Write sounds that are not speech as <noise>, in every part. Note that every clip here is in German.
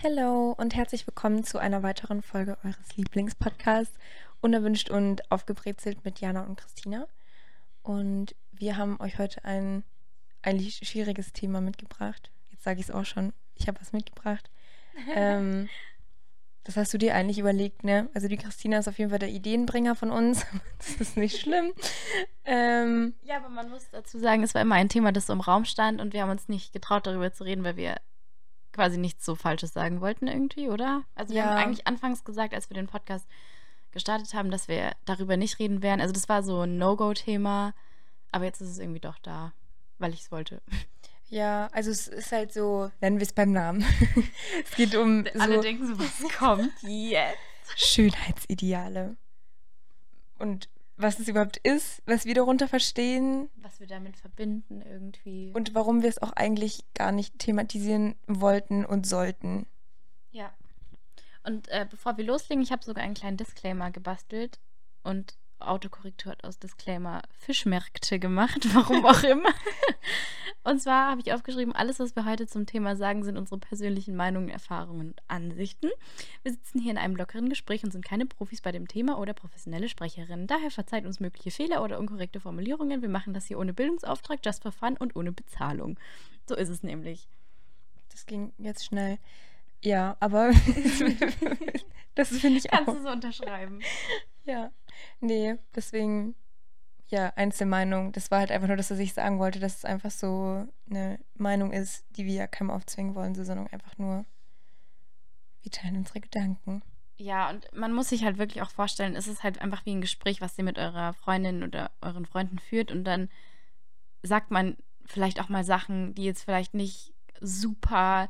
Hallo und herzlich willkommen zu einer weiteren Folge eures Lieblingspodcasts Unerwünscht und aufgebrezelt mit Jana und Christina. Und wir haben euch heute ein eigentlich schwieriges Thema mitgebracht. Jetzt sage ich es auch schon, ich habe was mitgebracht. <laughs> ähm, das hast du dir eigentlich überlegt, ne? Also die Christina ist auf jeden Fall der Ideenbringer von uns. <laughs> das ist nicht schlimm. Ähm, ja, aber man muss dazu sagen, es war immer ein Thema, das so im Raum stand und wir haben uns nicht getraut, darüber zu reden, weil wir quasi nichts so Falsches sagen wollten irgendwie, oder? Also wir ja. haben eigentlich anfangs gesagt, als wir den Podcast gestartet haben, dass wir darüber nicht reden werden. Also das war so ein No-Go-Thema, aber jetzt ist es irgendwie doch da, weil ich es wollte. Ja, also es ist halt so, nennen wir es beim Namen. <laughs> es geht um. Alle so denken so, was kommt <laughs> jetzt? Schönheitsideale. Und was es überhaupt ist, was wir darunter verstehen. Was wir damit verbinden irgendwie. Und warum wir es auch eigentlich gar nicht thematisieren wollten und sollten. Ja. Und äh, bevor wir loslegen, ich habe sogar einen kleinen Disclaimer gebastelt und Autokorrektur hat aus Disclaimer Fischmärkte gemacht, <laughs> warum auch immer. und zwar habe ich aufgeschrieben, alles, was wir heute zum Thema sagen, sind unsere persönlichen Meinungen, Erfahrungen und Ansichten. Wir sitzen hier in einem lockeren Gespräch und sind keine Profis bei dem Thema oder professionelle Sprecherinnen. Daher verzeiht uns mögliche Fehler oder unkorrekte Formulierungen. Wir machen das hier ohne Bildungsauftrag, just for fun und ohne Bezahlung. So ist es nämlich. Das ging jetzt schnell. Ja, aber <laughs> <laughs> das finde ich auch. Kannst du so unterschreiben. Ja, nee, deswegen, ja, Einzelmeinung. Das war halt einfach nur, dass er sich sagen wollte, dass es einfach so eine Meinung ist, die wir ja keinem aufzwingen wollen, sondern einfach nur, wir teilen unsere Gedanken. Ja, und man muss sich halt wirklich auch vorstellen, es ist halt einfach wie ein Gespräch, was ihr mit eurer Freundin oder euren Freunden führt und dann sagt man vielleicht auch mal Sachen, die jetzt vielleicht nicht super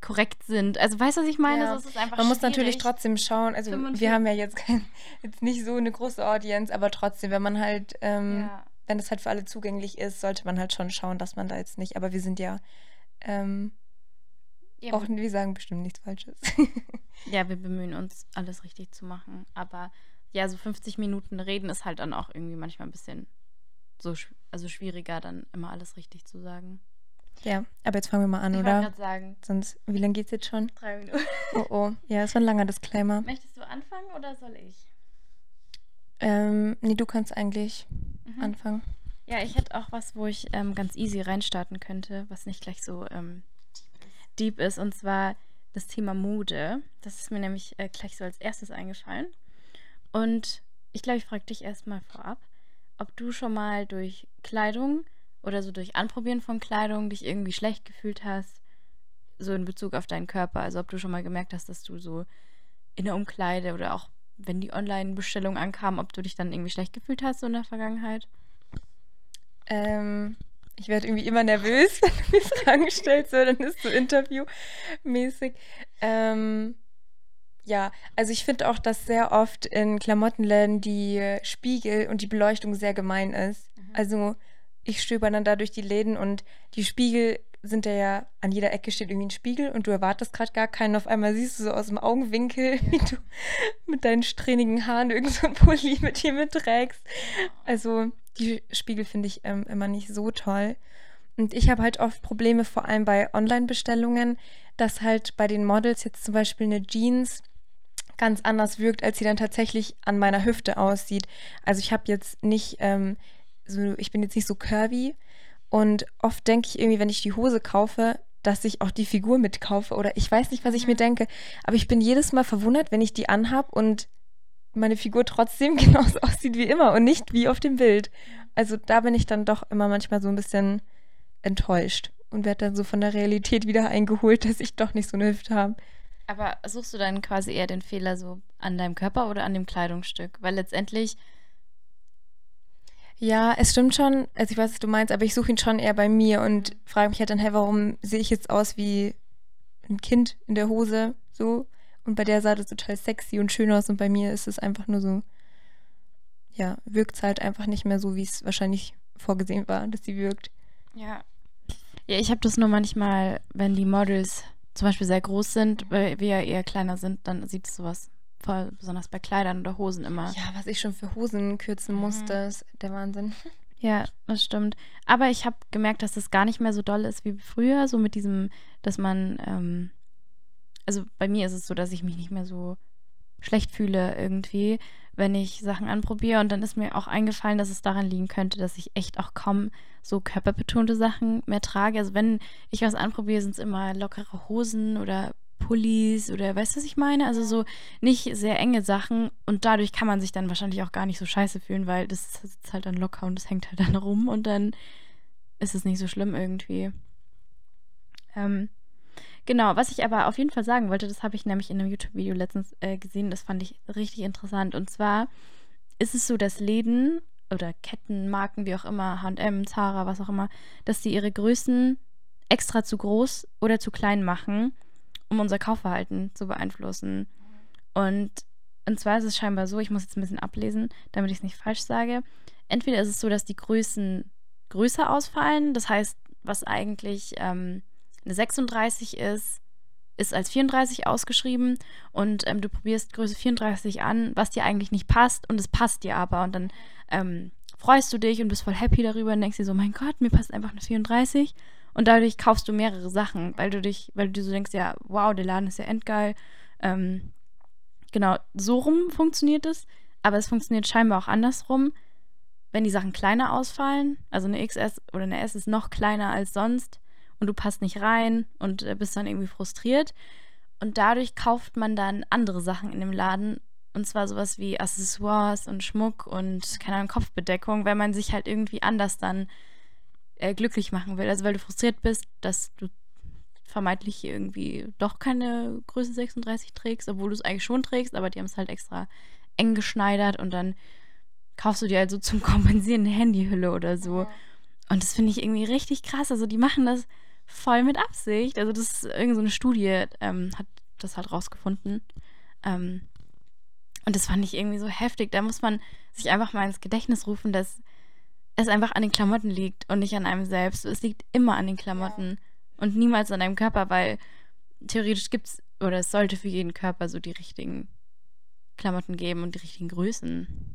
korrekt sind. Also weißt du, was ich meine? Ja. So, Man muss natürlich trotzdem schauen. Also 45. wir haben ja jetzt, kein, jetzt nicht so eine große Audience, aber trotzdem, wenn man halt, ähm, ja. wenn es halt für alle zugänglich ist, sollte man halt schon schauen, dass man da jetzt nicht. Aber wir sind ja, ähm, ja auch, wir sagen bestimmt nichts Falsches. <laughs> ja, wir bemühen uns, alles richtig zu machen. Aber ja, so 50 Minuten reden ist halt dann auch irgendwie manchmal ein bisschen so, also schwieriger, dann immer alles richtig zu sagen. Ja, aber jetzt fangen wir mal an, ich oder? Ich sagen. Sonst, wie lange geht's jetzt schon? Drei Minuten. Oh oh, ja, das war ein langer Disclaimer. Möchtest du anfangen oder soll ich? Ähm, nee, du kannst eigentlich mhm. anfangen. Ja, ich hätte auch was, wo ich ähm, ganz easy reinstarten könnte, was nicht gleich so ähm, deep ist, und zwar das Thema Mode. Das ist mir nämlich äh, gleich so als erstes eingefallen. Und ich glaube, ich frage dich erstmal vorab, ob du schon mal durch Kleidung oder so durch Anprobieren von Kleidung dich irgendwie schlecht gefühlt hast, so in Bezug auf deinen Körper. Also ob du schon mal gemerkt hast, dass du so in der Umkleide oder auch wenn die Online-Bestellung ankam, ob du dich dann irgendwie schlecht gefühlt hast so in der Vergangenheit? Ähm, ich werde irgendwie immer nervös, <laughs> wenn du mir Fragen stellst, so, dann ist so interviewmäßig. Ähm, ja, also ich finde auch, dass sehr oft in Klamottenläden die Spiegel und die Beleuchtung sehr gemein ist. Mhm. Also ich stöber dann da durch die Läden und die Spiegel sind da ja, an jeder Ecke steht irgendwie ein Spiegel und du erwartest gerade gar keinen. Auf einmal siehst du so aus dem Augenwinkel, <laughs> wie du mit deinen strähnigen Haaren irgend so ein Pulli mit dir mitträgst. Also die Spiegel finde ich ähm, immer nicht so toll. Und ich habe halt oft Probleme, vor allem bei Online-Bestellungen, dass halt bei den Models jetzt zum Beispiel eine Jeans ganz anders wirkt, als sie dann tatsächlich an meiner Hüfte aussieht. Also ich habe jetzt nicht ähm, so, ich bin jetzt nicht so curvy und oft denke ich irgendwie, wenn ich die Hose kaufe, dass ich auch die Figur mitkaufe oder ich weiß nicht, was ich mir denke, aber ich bin jedes Mal verwundert, wenn ich die anhab und meine Figur trotzdem <laughs> genauso aussieht wie immer und nicht wie auf dem Bild. Also da bin ich dann doch immer manchmal so ein bisschen enttäuscht und werde dann so von der Realität wieder eingeholt, dass ich doch nicht so eine Hüfte habe. Aber suchst du dann quasi eher den Fehler so an deinem Körper oder an dem Kleidungsstück? Weil letztendlich ja, es stimmt schon. Also ich weiß, was du meinst, aber ich suche ihn schon eher bei mir und frage mich halt dann, hey, warum sehe ich jetzt aus wie ein Kind in der Hose so? Und bei der sah das total sexy und schön aus und bei mir ist es einfach nur so, ja, wirkt es halt einfach nicht mehr so, wie es wahrscheinlich vorgesehen war, dass sie wirkt. Ja. Ja, ich habe das nur manchmal, wenn die Models zum Beispiel sehr groß sind, weil wir ja eher kleiner sind, dann sieht es sowas Voll, besonders bei Kleidern oder Hosen immer. Ja, was ich schon für Hosen kürzen mhm. musste, ist der Wahnsinn. <laughs> Ja, das stimmt. Aber ich habe gemerkt, dass das gar nicht mehr so doll ist wie früher, so mit diesem, dass man ähm, also bei mir ist es so, dass ich mich nicht mehr so schlecht fühle irgendwie, wenn ich Sachen anprobiere. Und dann ist mir auch eingefallen, dass es daran liegen könnte, dass ich echt auch kaum so körperbetonte Sachen mehr trage. Also wenn ich was anprobiere, sind es immer lockere Hosen oder Pullis oder weißt du, was ich meine? Also so nicht sehr enge Sachen und dadurch kann man sich dann wahrscheinlich auch gar nicht so scheiße fühlen, weil das sitzt halt dann locker und das hängt halt dann rum und dann ist es nicht so schlimm irgendwie. Ähm, genau, was ich aber auf jeden Fall sagen wollte, das habe ich nämlich in einem YouTube-Video letztens äh, gesehen, das fand ich richtig interessant und zwar ist es so, dass Läden oder Ketten, Marken, wie auch immer, H&M, Zara, was auch immer, dass sie ihre Größen extra zu groß oder zu klein machen um unser Kaufverhalten zu beeinflussen. Und, und zwar ist es scheinbar so, ich muss jetzt ein bisschen ablesen, damit ich es nicht falsch sage. Entweder ist es so, dass die Größen größer ausfallen, das heißt, was eigentlich ähm, eine 36 ist, ist als 34 ausgeschrieben und ähm, du probierst Größe 34 an, was dir eigentlich nicht passt und es passt dir aber und dann ähm, freust du dich und bist voll happy darüber und denkst dir so, mein Gott, mir passt einfach eine 34 und dadurch kaufst du mehrere Sachen, weil du dich, weil du so denkst, ja, wow, der Laden ist ja endgeil. Ähm, genau, so rum funktioniert es. Aber es funktioniert scheinbar auch andersrum. Wenn die Sachen kleiner ausfallen, also eine XS oder eine S ist noch kleiner als sonst und du passt nicht rein und äh, bist dann irgendwie frustriert. Und dadurch kauft man dann andere Sachen in dem Laden. Und zwar sowas wie Accessoires und Schmuck und keine Ahnung, Kopfbedeckung, weil man sich halt irgendwie anders dann äh, glücklich machen will. Also weil du frustriert bist, dass du vermeintlich irgendwie doch keine Größe 36 trägst, obwohl du es eigentlich schon trägst, aber die haben es halt extra eng geschneidert und dann kaufst du dir also zum <laughs> Kompensieren eine Handyhülle oder so. Und das finde ich irgendwie richtig krass. Also die machen das voll mit Absicht. Also das ist irgendeine so Studie, ähm, hat das halt rausgefunden. Ähm, und das fand ich irgendwie so heftig. Da muss man sich einfach mal ins Gedächtnis rufen, dass es einfach an den Klamotten liegt und nicht an einem selbst. Es liegt immer an den Klamotten ja. und niemals an deinem Körper, weil theoretisch gibt es oder es sollte für jeden Körper so die richtigen Klamotten geben und die richtigen Größen.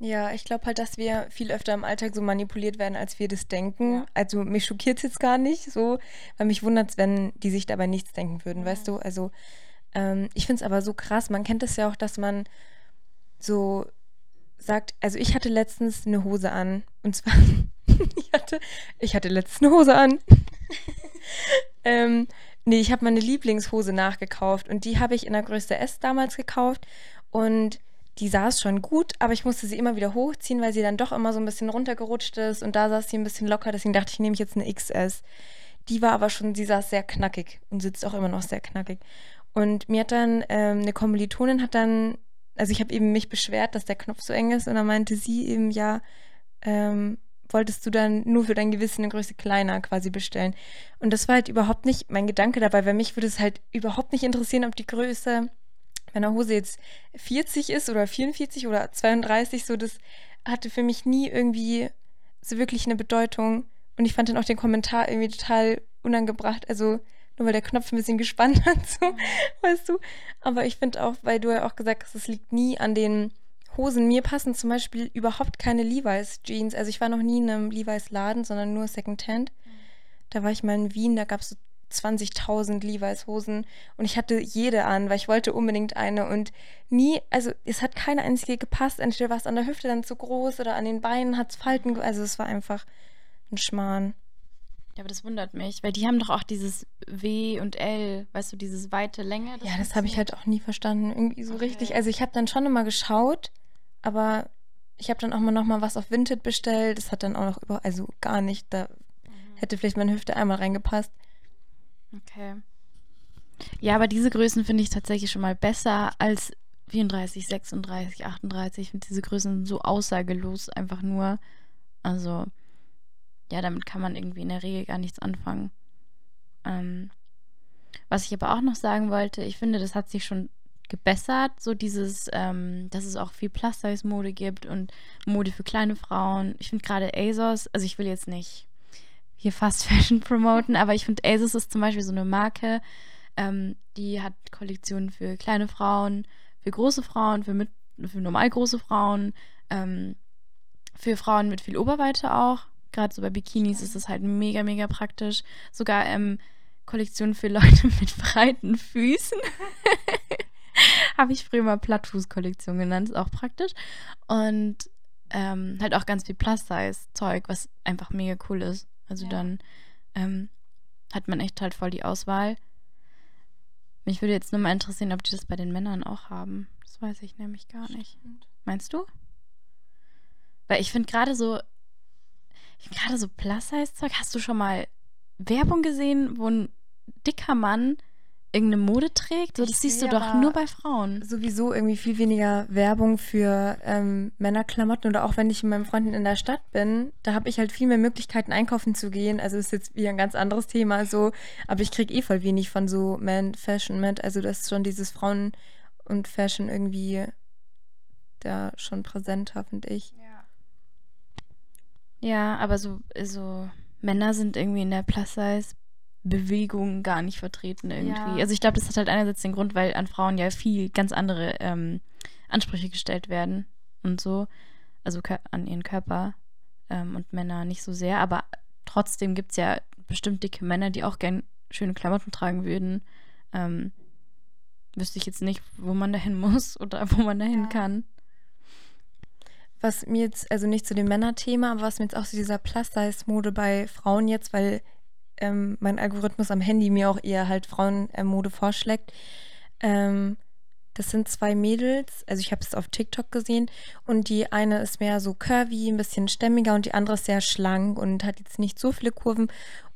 Ja, ich glaube halt, dass wir viel öfter im Alltag so manipuliert werden, als wir das denken. Ja. Also mich schockiert es jetzt gar nicht so, weil mich wundert es, wenn die sich dabei nichts denken würden, ja. weißt du? Also ähm, ich finde es aber so krass. Man kennt es ja auch, dass man so sagt, also ich hatte letztens eine Hose an. Und zwar, <laughs> ich hatte, ich hatte letztens eine Hose an. <laughs> ähm, nee, ich habe meine Lieblingshose nachgekauft und die habe ich in der Größe S damals gekauft und die saß schon gut, aber ich musste sie immer wieder hochziehen, weil sie dann doch immer so ein bisschen runtergerutscht ist und da saß sie ein bisschen locker, deswegen dachte ich, nehme ich jetzt eine XS. Die war aber schon, sie saß sehr knackig und sitzt auch immer noch sehr knackig. Und mir hat dann ähm, eine Kommilitonin hat dann also ich habe eben mich beschwert, dass der Knopf so eng ist und dann meinte sie eben, ja, ähm, wolltest du dann nur für dein Gewissen eine Größe kleiner quasi bestellen. Und das war halt überhaupt nicht mein Gedanke dabei, weil mich würde es halt überhaupt nicht interessieren, ob die Größe meiner Hose jetzt 40 ist oder 44 oder 32, so das hatte für mich nie irgendwie so wirklich eine Bedeutung. Und ich fand dann auch den Kommentar irgendwie total unangebracht. Also nur weil der Knopf ein bisschen gespannt <laughs> hat, so, weißt du. Aber ich finde auch, weil du ja auch gesagt hast, es liegt nie an den Hosen. Mir passen zum Beispiel überhaupt keine Levi's Jeans. Also ich war noch nie in einem Levi's Laden, sondern nur Secondhand. Da war ich mal in Wien, da gab es so 20.000 Levi's Hosen und ich hatte jede an, weil ich wollte unbedingt eine und nie, also es hat keine einzige gepasst. Entweder war es an der Hüfte dann zu groß oder an den Beinen hat es Falten, also es war einfach ein Schmarrn. Ja, aber das wundert mich, weil die haben doch auch dieses W und L, weißt du, dieses weite Länge. Das ja, das habe ich halt auch nie verstanden, irgendwie so okay. richtig. Also ich habe dann schon immer geschaut, aber ich habe dann auch mal noch mal was auf Vinted bestellt. Das hat dann auch noch über, also gar nicht. Da mhm. hätte vielleicht meine Hüfte einmal reingepasst. Okay. Ja, aber diese Größen finde ich tatsächlich schon mal besser als 34, 36, 38. Ich finde diese Größen so aussagelos einfach nur. Also ja, damit kann man irgendwie in der Regel gar nichts anfangen. Ähm, was ich aber auch noch sagen wollte, ich finde, das hat sich schon gebessert, so dieses, ähm, dass es auch viel Plus-Size-Mode gibt und Mode für kleine Frauen. Ich finde gerade ASOS, also ich will jetzt nicht hier Fast <laughs> Fashion promoten, aber ich finde ASOS ist zum Beispiel so eine Marke, ähm, die hat Kollektionen für kleine Frauen, für große Frauen, für, mit, für normal große Frauen, ähm, für Frauen mit viel Oberweite auch. Gerade so bei Bikinis ist es halt mega, mega praktisch. Sogar ähm, Kollektion für Leute <laughs> mit breiten Füßen. <laughs> Habe ich früher mal Plattfuß-Kollektion genannt, ist auch praktisch. Und ähm, halt auch ganz viel Plus-Size-Zeug, was einfach mega cool ist. Also ja. dann ähm, hat man echt halt voll die Auswahl. Mich würde jetzt nur mal interessieren, ob die das bei den Männern auch haben. Das weiß ich nämlich gar nicht. Meinst du? Weil ich finde gerade so, gerade so Plus-Size-Zeug, hast du schon mal Werbung gesehen, wo ein dicker Mann irgendeine Mode trägt? So, das siehst du doch nur bei Frauen. Sowieso irgendwie viel weniger Werbung für ähm, Männerklamotten oder auch wenn ich mit meinen Freunden in der Stadt bin, da habe ich halt viel mehr Möglichkeiten einkaufen zu gehen. Also ist jetzt wieder ein ganz anderes Thema so, aber ich kriege eh voll wenig von so Man Fashion mit. Also das ist schon dieses Frauen und Fashion irgendwie da schon präsenter, finde ich. Ja. Ja, aber so, so Männer sind irgendwie in der Plus-Size Bewegung gar nicht vertreten irgendwie. Ja. Also ich glaube, das hat halt einerseits den Grund, weil an Frauen ja viel ganz andere ähm, Ansprüche gestellt werden und so. Also an ihren Körper ähm, und Männer nicht so sehr. Aber trotzdem gibt es ja bestimmt dicke Männer, die auch gern schöne Klamotten tragen würden. Ähm, wüsste ich jetzt nicht, wo man dahin <laughs> muss oder wo man dahin ja. kann. Was mir jetzt, also nicht zu dem Männerthema, aber was mir jetzt auch zu dieser Plus-Size-Mode bei Frauen jetzt, weil ähm, mein Algorithmus am Handy mir auch eher halt Frauenmode vorschlägt. Ähm, das sind zwei Mädels, also ich habe es auf TikTok gesehen und die eine ist mehr so curvy, ein bisschen stämmiger und die andere ist sehr schlank und hat jetzt nicht so viele Kurven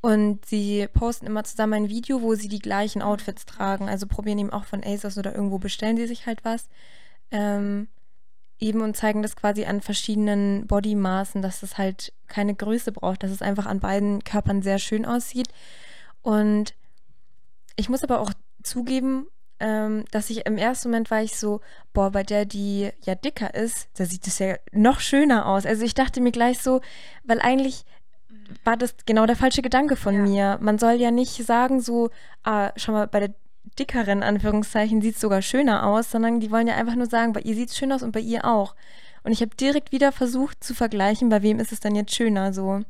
und sie posten immer zusammen ein Video, wo sie die gleichen Outfits tragen, also probieren eben auch von ASOS oder irgendwo bestellen sie sich halt was. Ähm, eben und zeigen das quasi an verschiedenen Bodymaßen, dass es halt keine Größe braucht, dass es einfach an beiden Körpern sehr schön aussieht. Und ich muss aber auch zugeben, ähm, dass ich im ersten Moment war ich so, boah, bei der, die ja dicker ist, da sieht es ja noch schöner aus. Also ich dachte mir gleich so, weil eigentlich war das genau der falsche Gedanke von ja. mir. Man soll ja nicht sagen so, ah, schau mal, bei der dickeren Anführungszeichen sieht es sogar schöner aus, sondern die wollen ja einfach nur sagen, bei ihr sieht es schön aus und bei ihr auch. Und ich habe direkt wieder versucht zu vergleichen, bei wem ist es dann jetzt schöner so.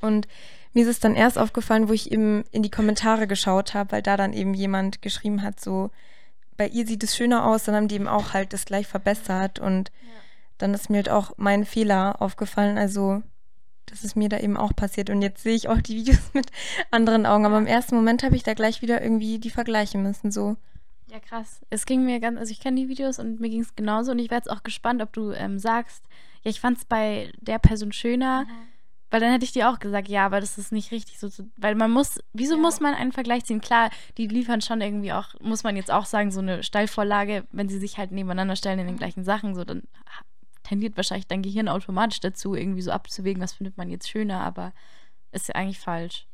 Und mir ist es dann erst aufgefallen, wo ich eben in die Kommentare geschaut habe, weil da dann eben jemand geschrieben hat, so, bei ihr sieht es schöner aus, dann haben die eben auch halt das gleich verbessert und ja. dann ist mir halt auch mein Fehler aufgefallen. Also das ist mir da eben auch passiert. Und jetzt sehe ich auch die Videos <laughs> mit anderen Augen. Aber im ersten Moment habe ich da gleich wieder irgendwie die vergleichen müssen. So. Ja, krass. Es ging mir ganz, also ich kenne die Videos und mir ging es genauso. Und ich wäre jetzt auch gespannt, ob du ähm, sagst, ja, ich fand es bei der Person schöner. Mhm. Weil dann hätte ich dir auch gesagt, ja, aber das ist nicht richtig so. Zu, weil man muss, wieso ja. muss man einen Vergleich ziehen? Klar, die liefern schon irgendwie auch, muss man jetzt auch sagen, so eine Steilvorlage, wenn sie sich halt nebeneinander stellen in den gleichen Sachen, so dann tendiert wahrscheinlich dein Gehirn automatisch dazu, irgendwie so abzuwägen, was findet man jetzt schöner, aber ist ja eigentlich falsch.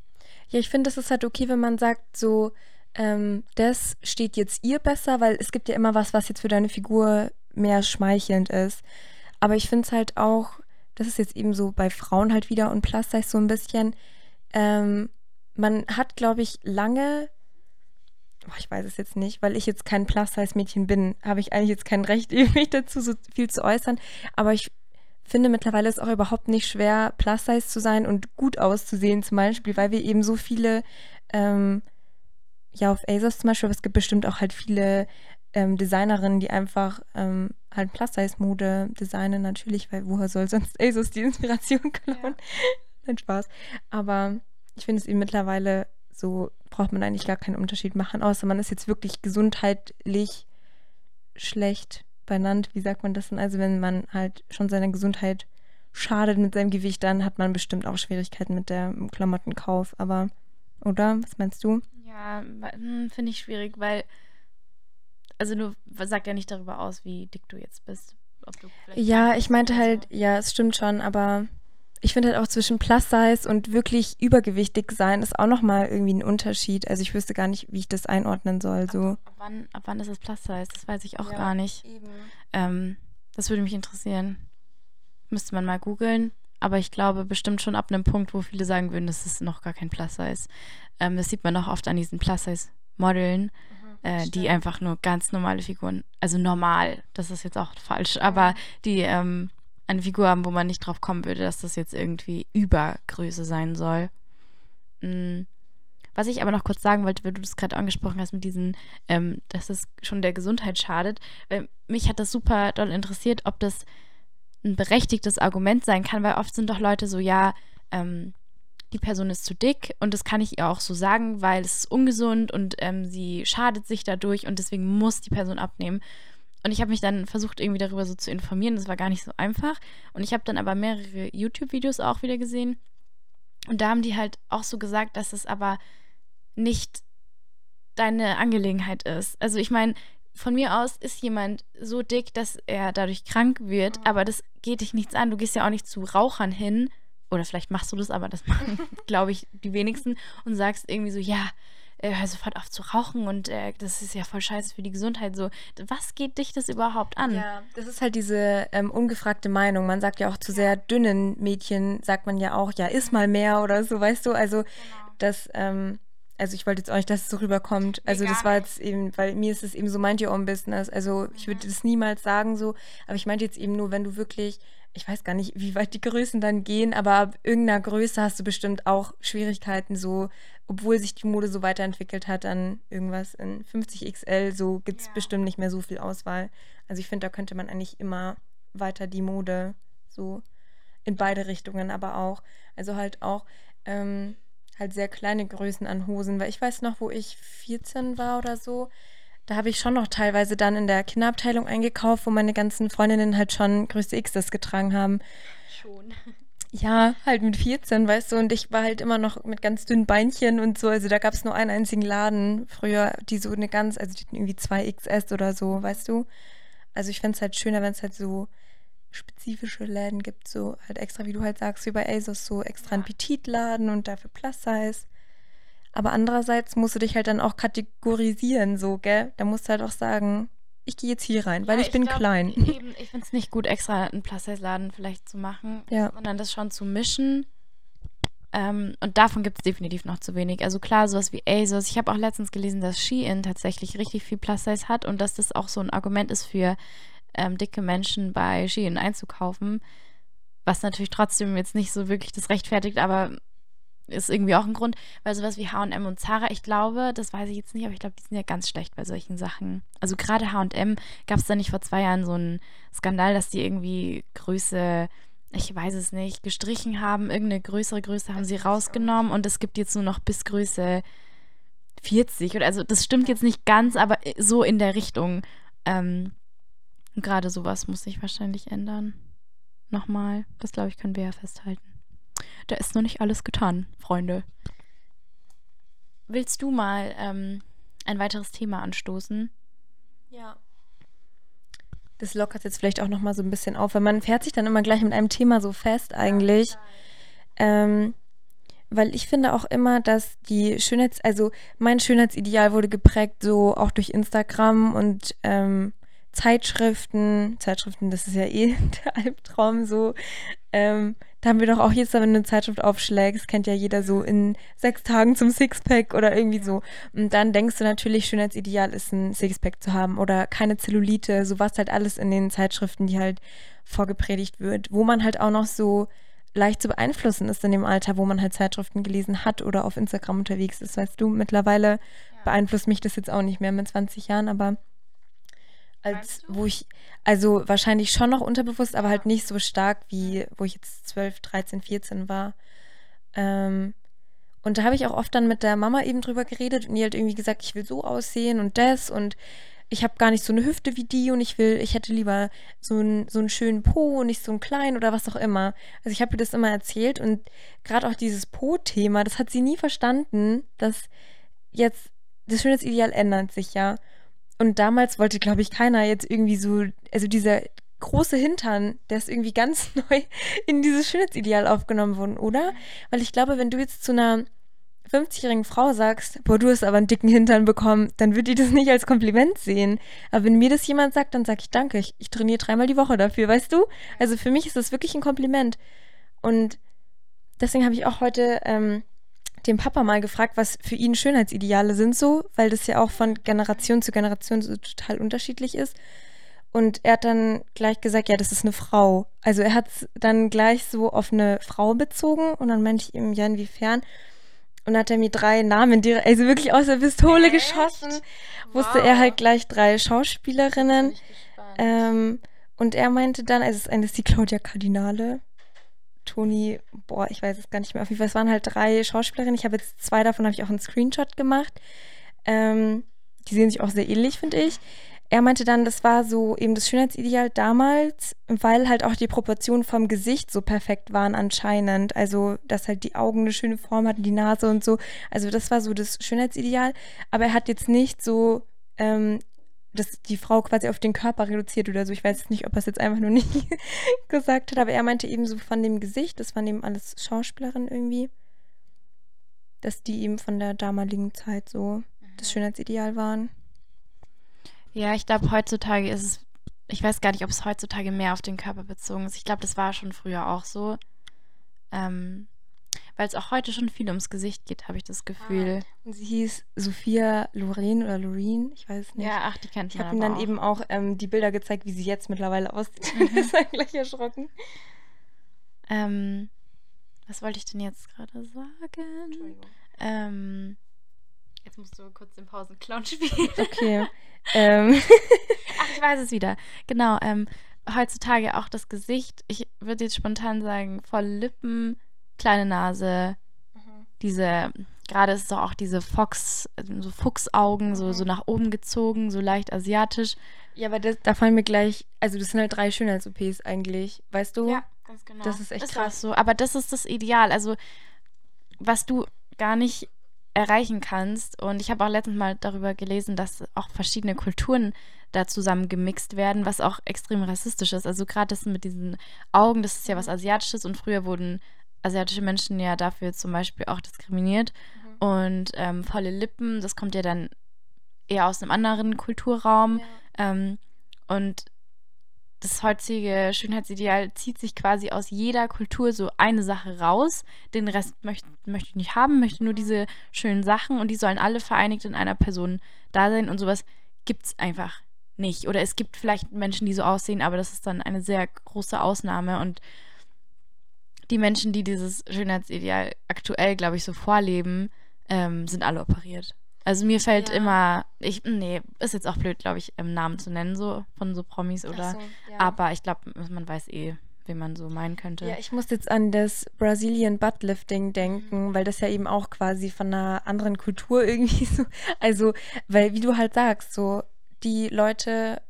Ja, ich finde, es ist halt okay, wenn man sagt, so, ähm, das steht jetzt ihr besser, weil es gibt ja immer was, was jetzt für deine Figur mehr schmeichelnd ist. Aber ich finde es halt auch, das ist jetzt eben so bei Frauen halt wieder und Plus Size so ein bisschen, ähm, man hat, glaube ich, lange ich weiß es jetzt nicht, weil ich jetzt kein Plus-Size-Mädchen bin, habe ich eigentlich jetzt kein Recht, <laughs> mich dazu so viel zu äußern. Aber ich finde mittlerweile ist auch überhaupt nicht schwer, Plus-Size zu sein und gut auszusehen, zum Beispiel, weil wir eben so viele, ähm, ja, auf ASOS zum Beispiel, aber es gibt bestimmt auch halt viele ähm, Designerinnen, die einfach ähm, halt Plus-Size-Mode designen, natürlich, weil woher soll sonst ASOS die Inspiration <laughs> klauen? Ja. Nein, Spaß. Aber ich finde es eben mittlerweile so braucht man eigentlich gar keinen Unterschied machen, außer man ist jetzt wirklich gesundheitlich schlecht benannt. Wie sagt man das denn? Also wenn man halt schon seiner Gesundheit schadet mit seinem Gewicht, dann hat man bestimmt auch Schwierigkeiten mit der Klamottenkauf. Aber, oder? Was meinst du? Ja, hm, finde ich schwierig, weil, also du sagst ja nicht darüber aus, wie dick du jetzt bist. ja, ich meinte halt, ja, es stimmt schon, aber ich finde halt auch zwischen Plus-Size und wirklich übergewichtig sein ist auch nochmal irgendwie ein Unterschied. Also ich wüsste gar nicht, wie ich das einordnen soll. So. Ab, ab, wann, ab wann ist es Plus-Size? Das weiß ich auch ja, gar nicht. Ähm, das würde mich interessieren. Müsste man mal googeln. Aber ich glaube bestimmt schon ab einem Punkt, wo viele sagen würden, das ist noch gar kein Plus-Size. Ähm, das sieht man auch oft an diesen Plus-Size-Modeln, mhm, äh, die einfach nur ganz normale Figuren, also normal, das ist jetzt auch falsch, aber die ähm, eine Figur haben, wo man nicht drauf kommen würde, dass das jetzt irgendwie Übergröße sein soll. Mhm. Was ich aber noch kurz sagen wollte, weil du das gerade angesprochen hast mit diesen, ähm, dass es schon der Gesundheit schadet. Weil mich hat das super doll interessiert, ob das ein berechtigtes Argument sein kann, weil oft sind doch Leute so, ja, ähm, die Person ist zu dick und das kann ich ihr auch so sagen, weil es ist ungesund und ähm, sie schadet sich dadurch und deswegen muss die Person abnehmen. Und ich habe mich dann versucht, irgendwie darüber so zu informieren. Das war gar nicht so einfach. Und ich habe dann aber mehrere YouTube-Videos auch wieder gesehen. Und da haben die halt auch so gesagt, dass es aber nicht deine Angelegenheit ist. Also ich meine, von mir aus ist jemand so dick, dass er dadurch krank wird, mhm. aber das geht dich nichts an. Du gehst ja auch nicht zu Rauchern hin, oder vielleicht machst du das, aber das <laughs> machen, glaube ich, die wenigsten und sagst irgendwie so, ja, äh, hör sofort auf zu rauchen und äh, das ist ja voll scheiße für die Gesundheit. So, was geht dich das überhaupt an? Ja, das ist halt diese ähm, ungefragte Meinung. Man sagt ja auch zu sehr dünnen Mädchen, sagt man ja auch, ja, iss mal mehr oder so, weißt du? Also, genau. das, ähm, also ich wollte jetzt auch nicht, dass es so rüberkommt. Also das war jetzt eben, weil mir ist es eben so, meint ihr own business. Also ich würde das niemals sagen so, aber ich meinte jetzt eben nur, wenn du wirklich, ich weiß gar nicht, wie weit die Größen dann gehen, aber ab irgendeiner Größe hast du bestimmt auch Schwierigkeiten so, obwohl sich die Mode so weiterentwickelt hat, dann irgendwas in 50 XL, so gibt es ja. bestimmt nicht mehr so viel Auswahl. Also ich finde, da könnte man eigentlich immer weiter die Mode so in beide Richtungen, aber auch, also halt auch, ähm, halt sehr kleine Größen an Hosen, weil ich weiß noch, wo ich 14 war oder so, da habe ich schon noch teilweise dann in der Kinderabteilung eingekauft, wo meine ganzen Freundinnen halt schon Größe X das getragen haben. Schon. Ja, halt mit 14, weißt du, und ich war halt immer noch mit ganz dünnen Beinchen und so. Also da gab es nur einen einzigen Laden früher, die so eine ganz, also die hatten irgendwie zwei XS oder so, weißt du. Also ich fände es halt schöner, wenn es halt so spezifische Läden gibt, so halt extra, wie du halt sagst, wie bei ASOS, so extra ein Petit-Laden und dafür Plus Size. Aber andererseits musst du dich halt dann auch kategorisieren, so, gell? Da musst du halt auch sagen, ich gehe jetzt hier rein, weil ja, ich, ich bin glaub, klein. Eben, <laughs> ich finde es nicht gut, extra einen Plus-Size-Laden vielleicht zu machen, ja. sondern das schon zu mischen. Ähm, und davon gibt es definitiv noch zu wenig. Also klar, sowas wie ASOS. Ich habe auch letztens gelesen, dass Shein tatsächlich richtig viel Plus-Size hat und dass das auch so ein Argument ist für ähm, dicke Menschen bei Shein einzukaufen. Was natürlich trotzdem jetzt nicht so wirklich das rechtfertigt, aber ist irgendwie auch ein Grund, weil sowas wie HM und Zara, ich glaube, das weiß ich jetzt nicht, aber ich glaube, die sind ja ganz schlecht bei solchen Sachen. Also gerade HM gab es da nicht vor zwei Jahren so einen Skandal, dass die irgendwie Größe, ich weiß es nicht, gestrichen haben, irgendeine größere Größe haben sie rausgenommen und es gibt jetzt nur noch bis Größe 40 oder also das stimmt jetzt nicht ganz, aber so in der Richtung. Ähm, gerade sowas muss sich wahrscheinlich ändern. Nochmal. Das glaube ich, können wir ja festhalten. Da ist noch nicht alles getan, Freunde. Willst du mal ähm, ein weiteres Thema anstoßen? Ja. Das lockert jetzt vielleicht auch nochmal so ein bisschen auf, weil man fährt sich dann immer gleich mit einem Thema so fest eigentlich. Ja, ähm, weil ich finde auch immer, dass die Schönheits-, also mein Schönheitsideal wurde geprägt so auch durch Instagram und ähm, Zeitschriften, Zeitschriften, das ist ja eh <laughs> der Albtraum so. Ähm, da haben wir doch auch jetzt, wenn du eine Zeitschrift aufschlägst, kennt ja jeder so in sechs Tagen zum Sixpack oder irgendwie so. Und dann denkst du natürlich, Schönheitsideal ist ein Sixpack zu haben oder keine Zellulite, so was halt alles in den Zeitschriften, die halt vorgepredigt wird, wo man halt auch noch so leicht zu beeinflussen ist in dem Alter, wo man halt Zeitschriften gelesen hat oder auf Instagram unterwegs ist, weißt du. Mittlerweile ja. beeinflusst mich das jetzt auch nicht mehr mit 20 Jahren, aber als wo ich, also wahrscheinlich schon noch unterbewusst, aber halt nicht so stark wie wo ich jetzt 12, 13, 14 war. Ähm, und da habe ich auch oft dann mit der Mama eben drüber geredet und die hat irgendwie gesagt, ich will so aussehen und das und ich habe gar nicht so eine Hüfte wie die und ich will, ich hätte lieber so, ein, so einen schönen Po und nicht so einen kleinen oder was auch immer. Also ich habe ihr das immer erzählt und gerade auch dieses Po-Thema, das hat sie nie verstanden, dass jetzt das Schönheitsideal ändert sich ja. Und damals wollte, glaube ich, keiner jetzt irgendwie so, also dieser große Hintern, der ist irgendwie ganz <laughs> neu in dieses Schönheitsideal aufgenommen worden, oder? Weil ich glaube, wenn du jetzt zu einer 50-jährigen Frau sagst, boah, du hast aber einen dicken Hintern bekommen, dann wird die das nicht als Kompliment sehen. Aber wenn mir das jemand sagt, dann sage ich danke, ich, ich trainiere dreimal die Woche dafür, weißt du? Also für mich ist das wirklich ein Kompliment. Und deswegen habe ich auch heute ähm, dem Papa mal gefragt, was für ihn Schönheitsideale sind so, weil das ja auch von Generation zu Generation so total unterschiedlich ist. Und er hat dann gleich gesagt, ja, das ist eine Frau. Also er hat es dann gleich so auf eine Frau bezogen und dann meinte ich ihm, ja, inwiefern? Und hat er mir drei Namen, direkt, also wirklich aus der Pistole Echt? geschossen, wusste wow. er halt gleich drei Schauspielerinnen. Ähm, und er meinte dann, also es eine ist die Claudia Cardinale, Toni, boah, ich weiß es gar nicht mehr. Auf jeden Fall, es waren halt drei Schauspielerinnen. Ich habe jetzt zwei davon, habe ich auch einen Screenshot gemacht. Ähm, die sehen sich auch sehr ähnlich, finde ich. Er meinte dann, das war so eben das Schönheitsideal damals, weil halt auch die Proportionen vom Gesicht so perfekt waren anscheinend. Also, dass halt die Augen eine schöne Form hatten, die Nase und so. Also, das war so das Schönheitsideal. Aber er hat jetzt nicht so ähm, das, die Frau quasi auf den Körper reduziert oder so. Ich weiß nicht, ob er es jetzt einfach nur nicht <laughs> gesagt hat, aber er meinte eben so von dem Gesicht, das waren eben alles Schauspielerinnen irgendwie, dass die eben von der damaligen Zeit so das mhm. Schönheitsideal waren. Ja, ich glaube, heutzutage ist es, ich weiß gar nicht, ob es heutzutage mehr auf den Körper bezogen ist. Ich glaube, das war schon früher auch so. Ähm, weil es auch heute schon viel ums Gesicht geht, habe ich das Gefühl. Ah, und sie hieß Sophia Lorraine oder Loreen, ich weiß nicht. Ja, ach, die kennt man Ich habe ihm dann auch. eben auch ähm, die Bilder gezeigt, wie sie jetzt mittlerweile aussieht. <laughs> Mhm. ist er gleich erschrocken. Ähm, was wollte ich denn jetzt gerade sagen? Ähm, jetzt musst du kurz den Pausenclown <laughs> spielen. Okay. <laughs> ähm. Ach, ich weiß es wieder. Genau. Ähm, heutzutage auch das Gesicht. Ich würde jetzt spontan sagen, voll Lippen, kleine Nase, mhm. diese, gerade ist es doch auch diese Fox, so Fuchsaugen, mhm. so, so mhm. nach oben gezogen, so leicht asiatisch. Ja, aber das, da fallen mir gleich, also das sind halt drei Schönheits-OPs eigentlich, weißt du? Ja, ganz genau. Das ist echt ist krass. so, aber das ist das Ideal, also was du gar nicht erreichen kannst. Und ich habe auch letztens mal darüber gelesen, dass auch verschiedene Kulturen da zusammen gemixt werden, was auch extrem rassistisch ist. Also gerade das mit diesen Augen, das ist ja was mhm. Asiatisches und früher wurden asiatische Menschen ja dafür zum Beispiel auch diskriminiert. Mhm. Und ähm, volle Lippen, das kommt ja dann eher aus einem anderen Kulturraum. Ja. Ähm, und das heutige Schönheitsideal zieht sich quasi aus jeder Kultur so eine Sache raus. Den Rest möchte, möchte ich nicht haben, möchte nur diese schönen Sachen und die sollen alle vereinigt in einer Person da sein und sowas gibt es einfach nicht. Oder es gibt vielleicht Menschen, die so aussehen, aber das ist dann eine sehr große Ausnahme und die Menschen, die dieses Schönheitsideal aktuell, glaube ich, so vorleben, ähm, sind alle operiert. Also mir fällt ja. immer, ich, nee, ist jetzt auch blöd, glaube ich, im Namen zu nennen, so von so Promis oder. So, ja. Aber ich glaube, man weiß eh, wen man so meinen könnte. Ja, ich muss jetzt an das Brazilian Buttlifting denken, mhm. weil das ja eben auch quasi von einer anderen Kultur <laughs> irgendwie so. Also, weil, wie du halt sagst, so die Leute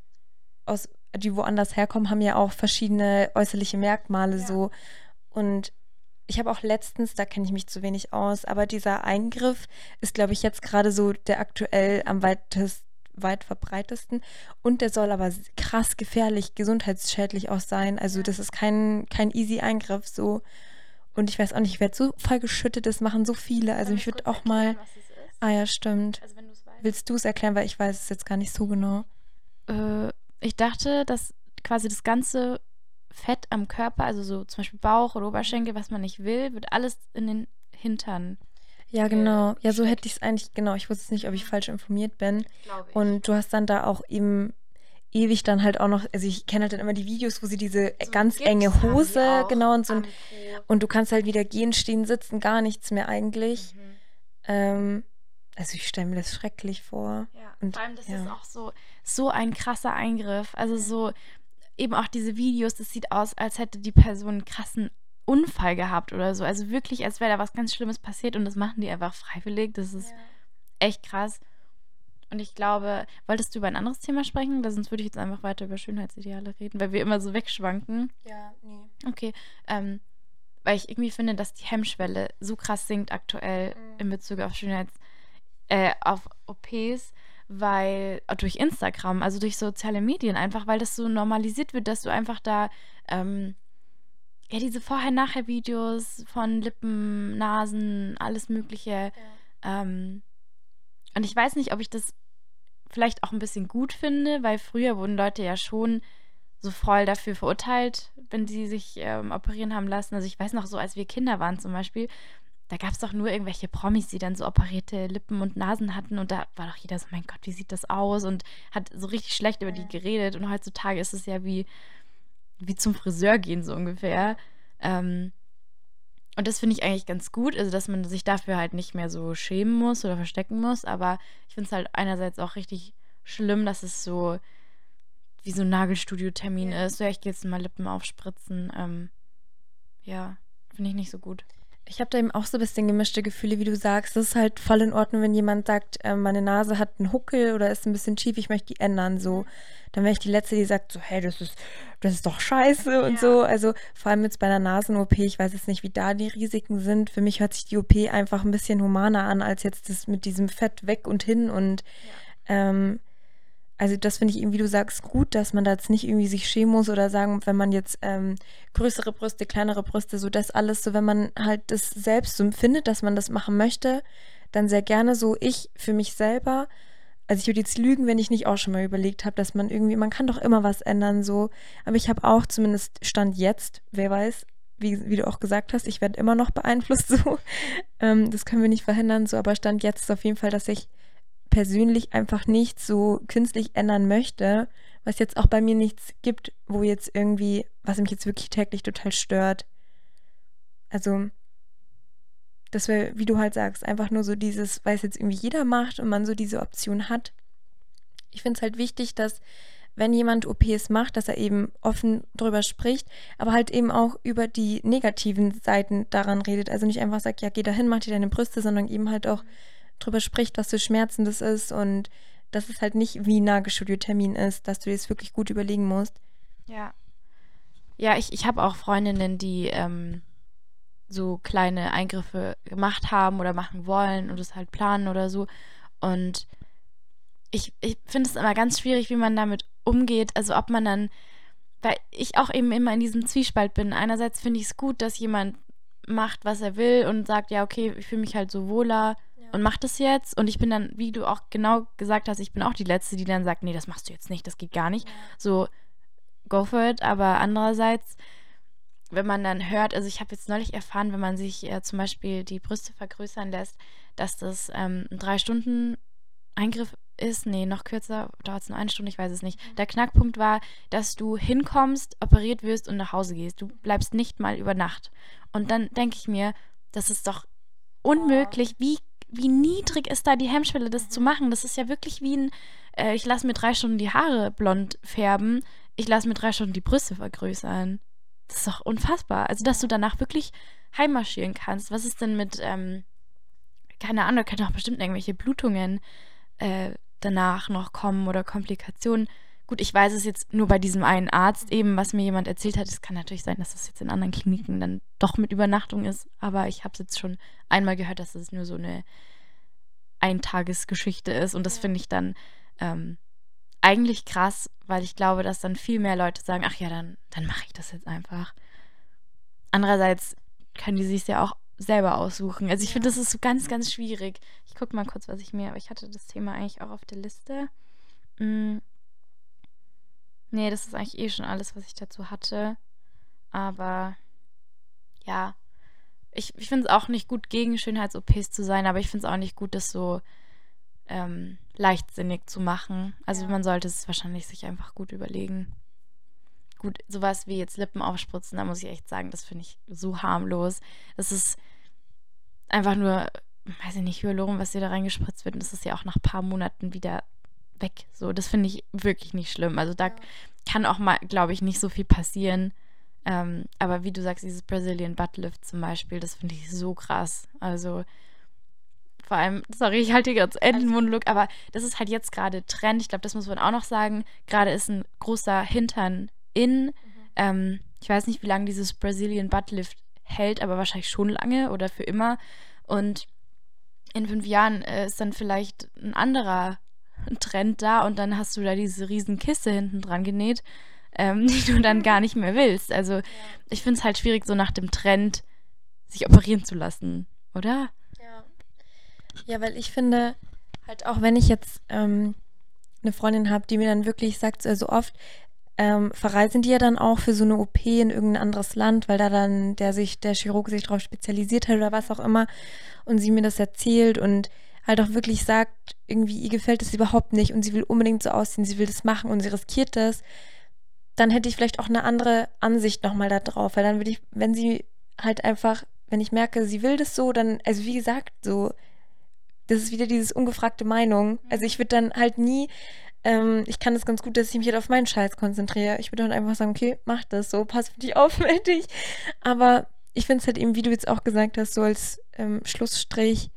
aus, die woanders herkommen, haben ja auch verschiedene äußerliche Merkmale ja. so. Und ich habe auch letztens, da kenne ich mich zu wenig aus, aber dieser Eingriff ist, glaube ich, jetzt gerade so der aktuell am weitest, weit verbreitesten. Und der soll aber krass gefährlich, gesundheitsschädlich auch sein. Also das ist kein, kein easy Eingriff so. Und ich weiß auch nicht, ich werde so voll geschüttet, das machen so viele. Also ich würde auch mal. Ah ja, stimmt. Also Willst du es erklären, weil ich weiß es jetzt gar nicht so genau. Äh, ich dachte, dass quasi das ganze Fett am Körper, also so zum Beispiel Bauch oder Oberschenkel, was man nicht will, wird alles in den Hintern. Ja, genau. Ja, so hätte ich es eigentlich, genau. Ich wusste nicht, ob ich falsch informiert bin. Und du hast dann da auch eben ewig dann halt auch noch, also ich kenne halt dann immer die Videos, wo sie diese so ganz enge Hose, genau, und so. Und du kannst halt wieder gehen, stehen, sitzen, gar nichts mehr eigentlich. Mhm. Ähm, also ich stelle mir das schrecklich vor. Ja, und, vor allem, das ja. ist auch so, so ein krasser Eingriff. Also so, eben auch diese Videos, das sieht aus, als hätte die Person einen krassen Unfall gehabt oder so. Also wirklich, als wäre da was ganz Schlimmes passiert und das machen die einfach freiwillig. Das ist ja. echt krass. Und ich glaube, wolltest du über ein anderes Thema sprechen? Weil sonst würde ich jetzt einfach weiter über Schönheitsideale reden, weil wir immer so wegschwanken. Ja, nee. Okay. Ähm, weil ich irgendwie finde, dass die Hemmschwelle so krass sinkt aktuell mhm. in Bezug auf Schönheits, äh, auf OPs weil durch Instagram, also durch soziale Medien einfach, weil das so normalisiert wird, dass du einfach da ähm, ja diese Vorher-Nachher-Videos von Lippen, Nasen, alles Mögliche. Ja. Ähm, und ich weiß nicht, ob ich das vielleicht auch ein bisschen gut finde, weil früher wurden Leute ja schon so voll dafür verurteilt, wenn sie sich ähm, operieren haben lassen. Also ich weiß noch so, als wir Kinder waren zum Beispiel, da gab es doch nur irgendwelche Promis, die dann so operierte Lippen und Nasen hatten und da war doch jeder so, mein Gott, wie sieht das aus? Und hat so richtig schlecht über die geredet. Und heutzutage ist es ja wie, wie zum Friseur gehen, so ungefähr. Ähm, und das finde ich eigentlich ganz gut, also dass man sich dafür halt nicht mehr so schämen muss oder verstecken muss. Aber ich finde es halt einerseits auch richtig schlimm, dass es so wie so ein Nagelstudio-Termin Ja. ist. So, ja, ich gehe jetzt mal Lippen aufspritzen. Ähm, ja, finde ich nicht so gut. Ich habe da eben auch so ein bisschen gemischte Gefühle, wie du sagst. Es ist halt voll in Ordnung, wenn jemand sagt, äh, meine Nase hat einen Huckel oder ist ein bisschen schief, ich möchte die ändern. So, dann wäre ich die Letzte, die sagt so, hey, das ist, das ist doch scheiße und Ja. so. Also vor allem jetzt bei einer Nasen-OP, ich weiß jetzt nicht, wie da die Risiken sind. Für mich hört sich die OP einfach ein bisschen humaner an, als jetzt das mit diesem Fett weg und hin und ähm, also das finde ich eben, wie du sagst, gut, dass man da jetzt nicht irgendwie sich schämen muss oder sagen, wenn man jetzt ähm, größere Brüste, kleinere Brüste, so das alles, so wenn man halt das selbst so empfindet, dass man das machen möchte, dann sehr gerne so ich für mich selber. Also ich würde jetzt lügen, wenn ich nicht auch schon mal überlegt habe, dass man irgendwie, man kann doch immer was ändern so. Aber ich habe auch zumindest Stand jetzt, wer weiß, wie, wie du auch gesagt hast, ich werde immer noch beeinflusst <laughs> so. ähm, das können wir nicht verhindern so, aber Stand jetzt ist auf jeden Fall, dass ich persönlich einfach nicht so künstlich ändern möchte, was jetzt auch bei mir nichts gibt, wo jetzt irgendwie, was mich jetzt wirklich täglich total stört. Also, das wäre, wie du halt sagst, einfach nur so dieses, weil es jetzt irgendwie jeder macht und man so diese Option hat. Ich finde es halt wichtig, dass wenn jemand OPs macht, dass er eben offen drüber spricht, aber halt eben auch über die negativen Seiten daran redet. Also nicht einfach sagt, ja, geh dahin, mach dir deine Brüste, sondern eben halt auch drüber spricht, was für Schmerzen das ist und dass es halt nicht wie ein Nagelstudio-Termin ist, dass du dir das wirklich gut überlegen musst. Ja. Ja, ich, ich habe auch Freundinnen, die ähm, so kleine Eingriffe gemacht haben oder machen wollen und es halt planen oder so. Und ich, ich finde es immer ganz schwierig, wie man damit umgeht. Also ob man dann, weil ich auch eben immer in diesem Zwiespalt bin. Einerseits finde ich es gut, dass jemand macht, was er will und sagt, ja, okay, ich fühle mich halt so wohler und macht das jetzt. Und ich bin dann, wie du auch genau gesagt hast, ich bin auch die Letzte, die dann sagt, nee, das machst du jetzt nicht, das geht gar nicht. So, go for it. Aber andererseits, wenn man dann hört, also ich habe jetzt neulich erfahren, wenn man sich äh, zum Beispiel die Brüste vergrößern lässt, dass das ähm, ein drei Stunden Eingriff ist, nee, noch kürzer, dauert es nur eine Stunde, ich weiß es nicht. Der Knackpunkt war, dass du hinkommst, operiert wirst und nach Hause gehst. Du bleibst nicht mal über Nacht. Und dann denke ich mir, das ist doch unmöglich. Wie, wie niedrig ist da die Hemmschwelle, das zu machen? Das ist ja wirklich wie ein, äh, ich lasse mir drei Stunden die Haare blond färben, ich lasse mir drei Stunden die Brüste vergrößern. Das ist doch unfassbar. Also, dass du danach wirklich heimmarschieren kannst. Was ist denn mit, ähm, keine Ahnung, da können auch bestimmt irgendwelche Blutungen äh, danach noch kommen oder Komplikationen. Gut, ich weiß es jetzt nur bei diesem einen Arzt eben, was mir jemand erzählt hat. Es kann natürlich sein, dass das jetzt in anderen Kliniken dann doch mit Übernachtung ist, aber ich habe es jetzt schon einmal gehört, dass es nur so eine Eintagesgeschichte ist und das finde ich dann ähm, eigentlich krass, weil ich glaube, dass dann viel mehr Leute sagen, ach ja, dann, dann mache ich das jetzt einfach. Andererseits können die sich ja auch selber aussuchen. Also ich finde, Ja. das ist so ganz, ganz schwierig. Ich gucke mal kurz, was ich mir, aber ich hatte das Thema eigentlich auch auf der Liste. Mm. Nee, das ist eigentlich eh schon alles, was ich dazu hatte. Aber ja, ich, ich finde es auch nicht gut, gegen Schönheits-OPs zu sein, aber ich finde es auch nicht gut, das so ähm, leichtsinnig zu machen. Also Ja. man sollte es wahrscheinlich sich einfach gut überlegen. Gut, sowas wie jetzt Lippen aufspritzen, da muss ich echt sagen, das finde ich so harmlos. Das ist einfach nur, weiß ich nicht, Hyaluron, was dir da reingespritzt wird. Und das ist ja auch nach ein paar Monaten wieder weg. So, das finde ich wirklich nicht schlimm. Also da Ja. kann auch mal, glaube ich, nicht so viel passieren. Ähm, aber wie du sagst, dieses Brazilian Butt Lift zum Beispiel, das finde ich so krass. Also vor allem, sorry, ich halte hier endlich den Monolog, aber das ist halt jetzt gerade Trend. Ich glaube, das muss man auch noch sagen. Gerade ist ein großer Hintern in. Ähm, ich weiß nicht, wie lange dieses Brazilian Butt Lift hält, aber wahrscheinlich schon lange oder für immer. Und in fünf Jahren äh, ist dann vielleicht ein anderer Trend da und dann hast du da diese riesen Kiste hinten dran genäht, ähm, <laughs> die du dann gar nicht mehr willst. Also ich finde es halt schwierig, so nach dem Trend sich operieren zu lassen, oder? Ja. Ja, weil ich finde, halt auch wenn ich jetzt ähm, eine Freundin habe, die mir dann wirklich sagt, also oft ähm, verreisen die ja dann auch für so eine OP in irgendein anderes Land, weil da dann der sich, der Chirurg sich darauf spezialisiert hat oder was auch immer und sie mir das erzählt und halt auch wirklich sagt, irgendwie ihr gefällt es überhaupt nicht und sie will unbedingt so aussehen, sie will das machen und sie riskiert das, dann hätte ich vielleicht auch eine andere Ansicht nochmal da drauf, weil dann würde ich, wenn sie halt einfach wenn ich merke, sie will das so, dann, also wie gesagt, so, das ist wieder dieses ungefragte Meinung. Also ich würde dann halt nie, ähm, ich kann das ganz gut, dass ich mich halt auf meinen Scheiß konzentriere. Ich würde dann einfach sagen, okay, mach das so, pass für dich auf, <laughs> melde dich. Aber ich finde es halt eben, wie du jetzt auch gesagt hast, so als ähm, Schlussstrich,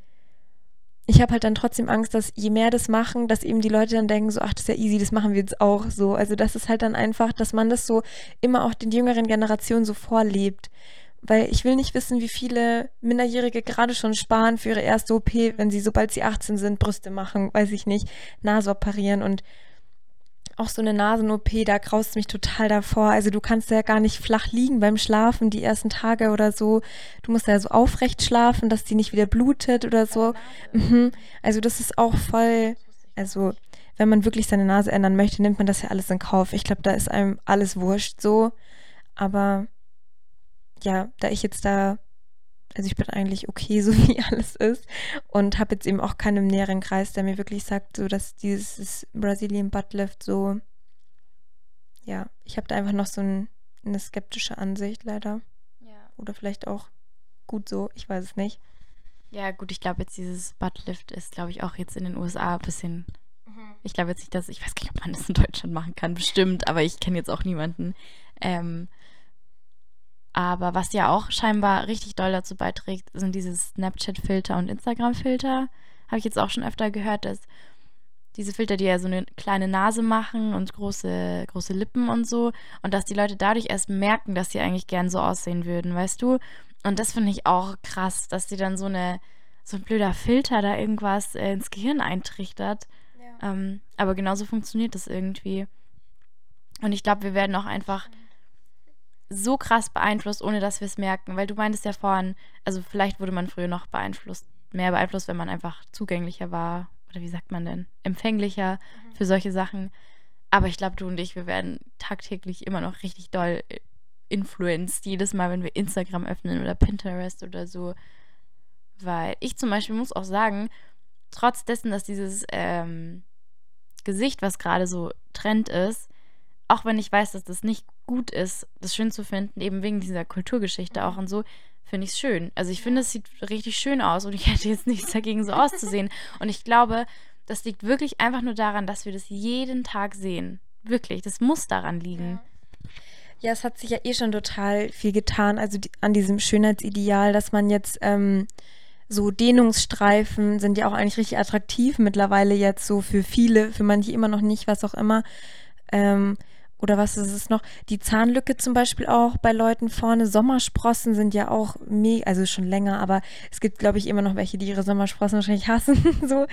ich habe halt dann trotzdem Angst, dass je mehr das machen, dass eben die Leute dann denken, so, ach, das ist ja easy, das machen wir jetzt auch so. Also das ist halt dann einfach, dass man das so immer auch den jüngeren Generationen so vorlebt. Weil ich will nicht wissen, wie viele Minderjährige gerade schon sparen für ihre erste OP, wenn sie, sobald sie 18 sind, Brüste machen, weiß ich nicht, Nase operieren und auch so eine Nasen-OP, da graust mich total davor. Also du kannst ja gar nicht flach liegen beim Schlafen die ersten Tage oder so. Du musst ja so aufrecht schlafen, dass die nicht wieder blutet oder so. Mhm. Also das ist auch voll, also wenn man wirklich seine Nase ändern möchte, nimmt man das ja alles in Kauf. Ich glaube, da ist einem alles wurscht so. Aber ja, da ich jetzt da, also ich bin eigentlich okay, <laughs> so wie alles ist und habe jetzt eben auch keinen näheren Kreis, der mir wirklich sagt, so dass dieses Brazilian Buttlift so, ja, ich habe da einfach noch so ein, eine skeptische Ansicht leider. Ja. Oder vielleicht auch gut so, ich weiß es nicht. Ja, gut, ich glaube jetzt dieses Buttlift ist, glaube ich, auch jetzt in den USA ein bisschen. Mhm. Ich glaube jetzt nicht, dass, ich weiß gar nicht, ob man das in Deutschland machen kann, bestimmt, aber ich kenne jetzt auch niemanden. Ähm, aber was ja auch scheinbar richtig doll dazu beiträgt, sind diese Snapchat-Filter und Instagram-Filter. Habe ich jetzt auch schon öfter gehört, dass diese Filter, die ja so eine kleine Nase machen und große, große Lippen und so, und dass die Leute dadurch erst merken, dass sie eigentlich gern so aussehen würden, weißt du? Und das finde ich auch krass, dass die dann so eine, so ein blöder Filter da irgendwas äh, ins Gehirn eintrichtert. Ja. Ähm, aber genauso funktioniert das irgendwie. Und ich glaube, wir werden auch einfach. Mhm so krass beeinflusst, ohne dass wir es merken. Weil du meintest ja vorhin, also vielleicht wurde man früher noch beeinflusst, mehr beeinflusst, wenn man einfach zugänglicher war. Oder wie sagt man denn? Empfänglicher mhm. für solche Sachen. Aber ich glaube, du und ich, wir werden tagtäglich immer noch richtig doll äh, influenced, jedes Mal, wenn wir Instagram öffnen oder Pinterest oder so. Weil ich zum Beispiel muss auch sagen, trotz dessen, dass dieses ähm, Gesicht, was gerade so Trend ist, auch wenn ich weiß, dass das nicht gut ist, das schön zu finden, eben wegen dieser Kulturgeschichte auch und so, finde ich es schön. Also ich finde, es sieht richtig schön aus und ich <laughs> hätte jetzt nichts dagegen, so auszusehen. Und ich glaube, das liegt wirklich einfach nur daran, dass wir das jeden Tag sehen. Wirklich, das muss daran liegen. Ja, es hat sich ja eh schon total viel getan, also die, an diesem Schönheitsideal, dass man jetzt ähm, so Dehnungsstreifen sind ja auch eigentlich richtig attraktiv mittlerweile jetzt so für viele, für manche immer noch nicht, was auch immer. Ähm, oder was ist es noch? Die Zahnlücke zum Beispiel auch bei Leuten vorne. Sommersprossen sind ja auch mega, also schon länger, aber es gibt, glaube ich, immer noch welche, die ihre Sommersprossen wahrscheinlich hassen. <laughs> so.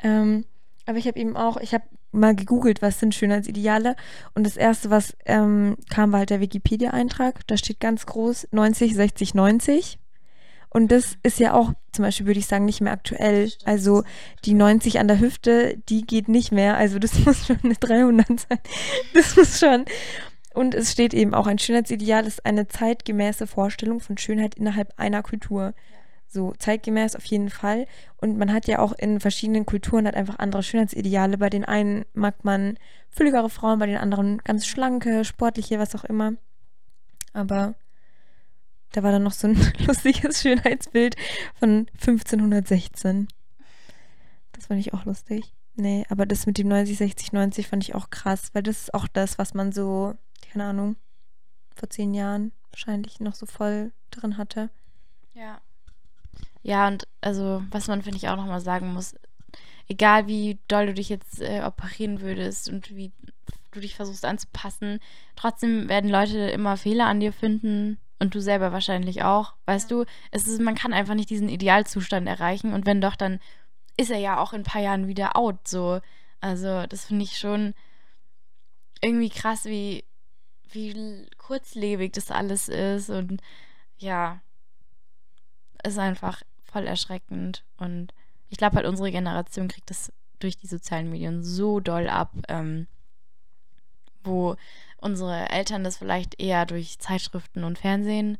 Ähm, aber ich habe eben auch, ich habe mal gegoogelt, was sind Schönheitsideale. Und das erste, was ähm, kam, war halt der Wikipedia-Eintrag. Da steht ganz groß 90, 60, 90. Und das ist ja auch zum Beispiel, würde ich sagen, nicht mehr aktuell. Also die 90 an der Hüfte, die geht nicht mehr. Also das <laughs> muss schon eine 300 sein. Das muss schon. Und es steht eben auch, ein Schönheitsideal ist eine zeitgemäße Vorstellung von Schönheit innerhalb einer Kultur. So zeitgemäß auf jeden Fall. Und man hat ja auch in verschiedenen Kulturen halt einfach andere Schönheitsideale. Bei den einen mag man fülligere Frauen, bei den anderen ganz schlanke, sportliche, was auch immer. Aber da war dann noch so ein <laughs> lustiges Schönheitsbild von 1516. Das fand ich auch lustig. Nee, aber das mit dem 90, 60, 90 fand ich auch krass, weil das ist auch das, was man so, keine Ahnung, vor zehn Jahren wahrscheinlich noch so voll drin hatte. Ja. Ja, und also, was man, finde ich, auch nochmal sagen muss, egal wie doll du dich jetzt äh, operieren würdest und wie du dich versuchst anzupassen, trotzdem werden Leute immer Fehler an dir finden und du selber wahrscheinlich auch. Weißt du, es ist, man kann einfach nicht diesen Idealzustand erreichen. Und wenn doch, dann ist er ja auch in ein paar Jahren wieder out. So. Also, das finde ich schon irgendwie krass, wie, wie kurzlebig das alles ist. Und ja, ist einfach voll erschreckend. Und ich glaube halt, unsere Generation kriegt das durch die sozialen Medien so doll ab, ähm, wo unsere Eltern das vielleicht eher durch Zeitschriften und Fernsehen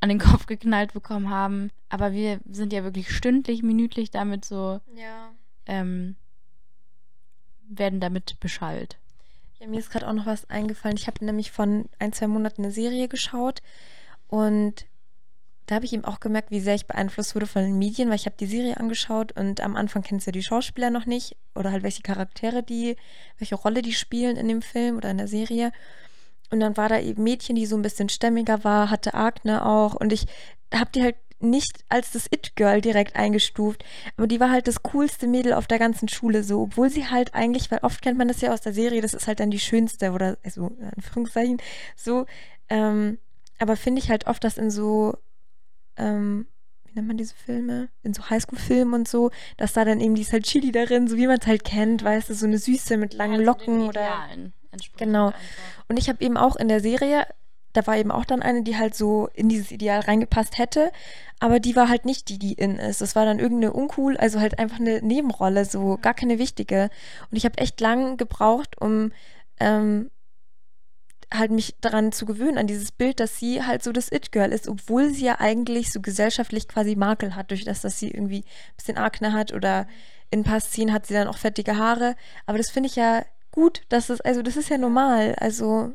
an den Kopf geknallt bekommen haben. Aber wir sind ja wirklich stündlich, minütlich damit so, ja. ähm, werden damit beschallt. Ja, mir ist gerade auch noch was eingefallen. Ich habe nämlich von ein, zwei Monaten eine Serie geschaut und da habe ich eben auch gemerkt, wie sehr ich beeinflusst wurde von den Medien, weil ich habe die Serie angeschaut und am Anfang kennst du ja die Schauspieler noch nicht oder halt welche Charaktere die, welche Rolle die spielen in dem Film oder in der Serie. Und dann war da eben Mädchen, die so ein bisschen stämmiger war, hatte Agne auch und ich habe die halt nicht als das It-Girl direkt eingestuft, aber die war halt das coolste Mädel auf der ganzen Schule so, obwohl sie halt eigentlich, weil oft kennt man das ja aus der Serie, das ist halt dann die schönste oder also in Anführungszeichen so, ähm, aber finde ich halt oft, dass in so, ähm, wie nennt man diese Filme? In so Highschool-Filmen und so, dass da dann eben die halt Chili darin, so wie man es halt kennt, weißt du, so eine Süße mit langen Also Locken oder. Genau. einfach. Und ich habe eben auch in der Serie, da war eben auch dann eine, die halt so in dieses Ideal reingepasst hätte, aber die war halt nicht die, die in ist. Das war dann irgendeine uncool, also halt einfach eine Nebenrolle, so gar keine wichtige. Und ich habe echt lang gebraucht, um ähm, halt mich daran zu gewöhnen, an dieses Bild, dass sie halt so das It-Girl ist, obwohl sie ja eigentlich so gesellschaftlich quasi Makel hat, durch das, dass sie irgendwie ein bisschen Akne hat oder in ein paar Szenen hat sie dann auch fettige Haare. Aber das finde ich ja gut, dass das, also das ist ja normal. Also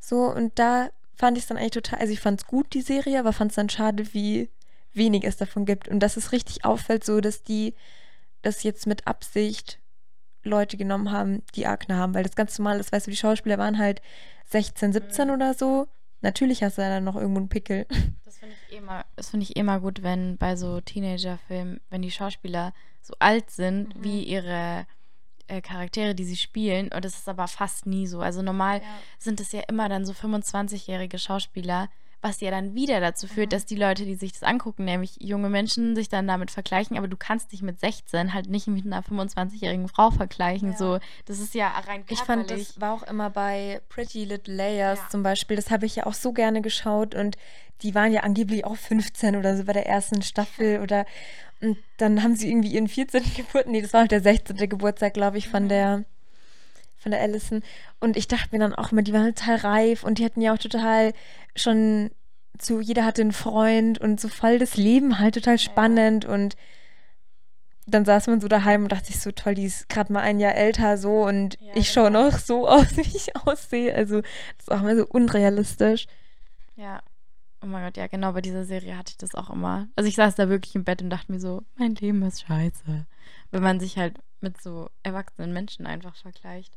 so, und da fand ich es dann eigentlich total, also ich fand es gut, die Serie, aber fand es dann schade, wie wenig es davon gibt. Und dass es richtig auffällt, so dass die das jetzt mit Absicht Leute genommen haben, die Akne haben, weil das ganz normal ist, weißt du, die Schauspieler waren halt 16, 17 oder so. Natürlich hast du ja dann noch irgendwo einen Pickel. <laughs> Das finde ich, eh mal- das find ich immer gut, wenn bei so Teenager-Filmen, wenn die Schauspieler so alt sind Mhm. wie ihre äh, Charaktere, die sie spielen. Und das ist aber fast nie so. Also normal sind es ja immer dann so 25-jährige Schauspieler, was ja dann wieder dazu führt, Mhm. dass die Leute, die sich das angucken, nämlich junge Menschen, sich dann damit vergleichen. Aber du kannst dich mit 16 halt nicht mit einer 25-jährigen Frau vergleichen. Ja. So, das ist ja rein körperlich. Ich fand, das war auch immer bei Pretty Little Layers Ja. zum Beispiel. Das habe ich ja auch so gerne geschaut und die waren ja angeblich auch 15 oder so bei der ersten Staffel oder und dann haben sie irgendwie ihren 14. Geburtstag, nee, das war halt der 16. Geburtstag, glaube ich, von Mhm. der von der Allison und ich dachte mir dann auch immer, die waren total reif und die hatten ja auch total schon zu jeder hatte einen Freund und so voll das Leben halt total spannend und dann saß man so daheim und dachte sich so toll, die ist gerade mal ein Jahr älter so und Ja, ich schaue genau. noch so <laughs> aus, wie ich aussehe. Also das ist auch immer so unrealistisch. Ja. Oh mein Gott, ja, genau, bei dieser Serie hatte ich das auch immer. Also ich saß da wirklich im Bett und dachte mir so, mein Leben ist scheiße. Wenn man sich halt mit so erwachsenen Menschen einfach vergleicht.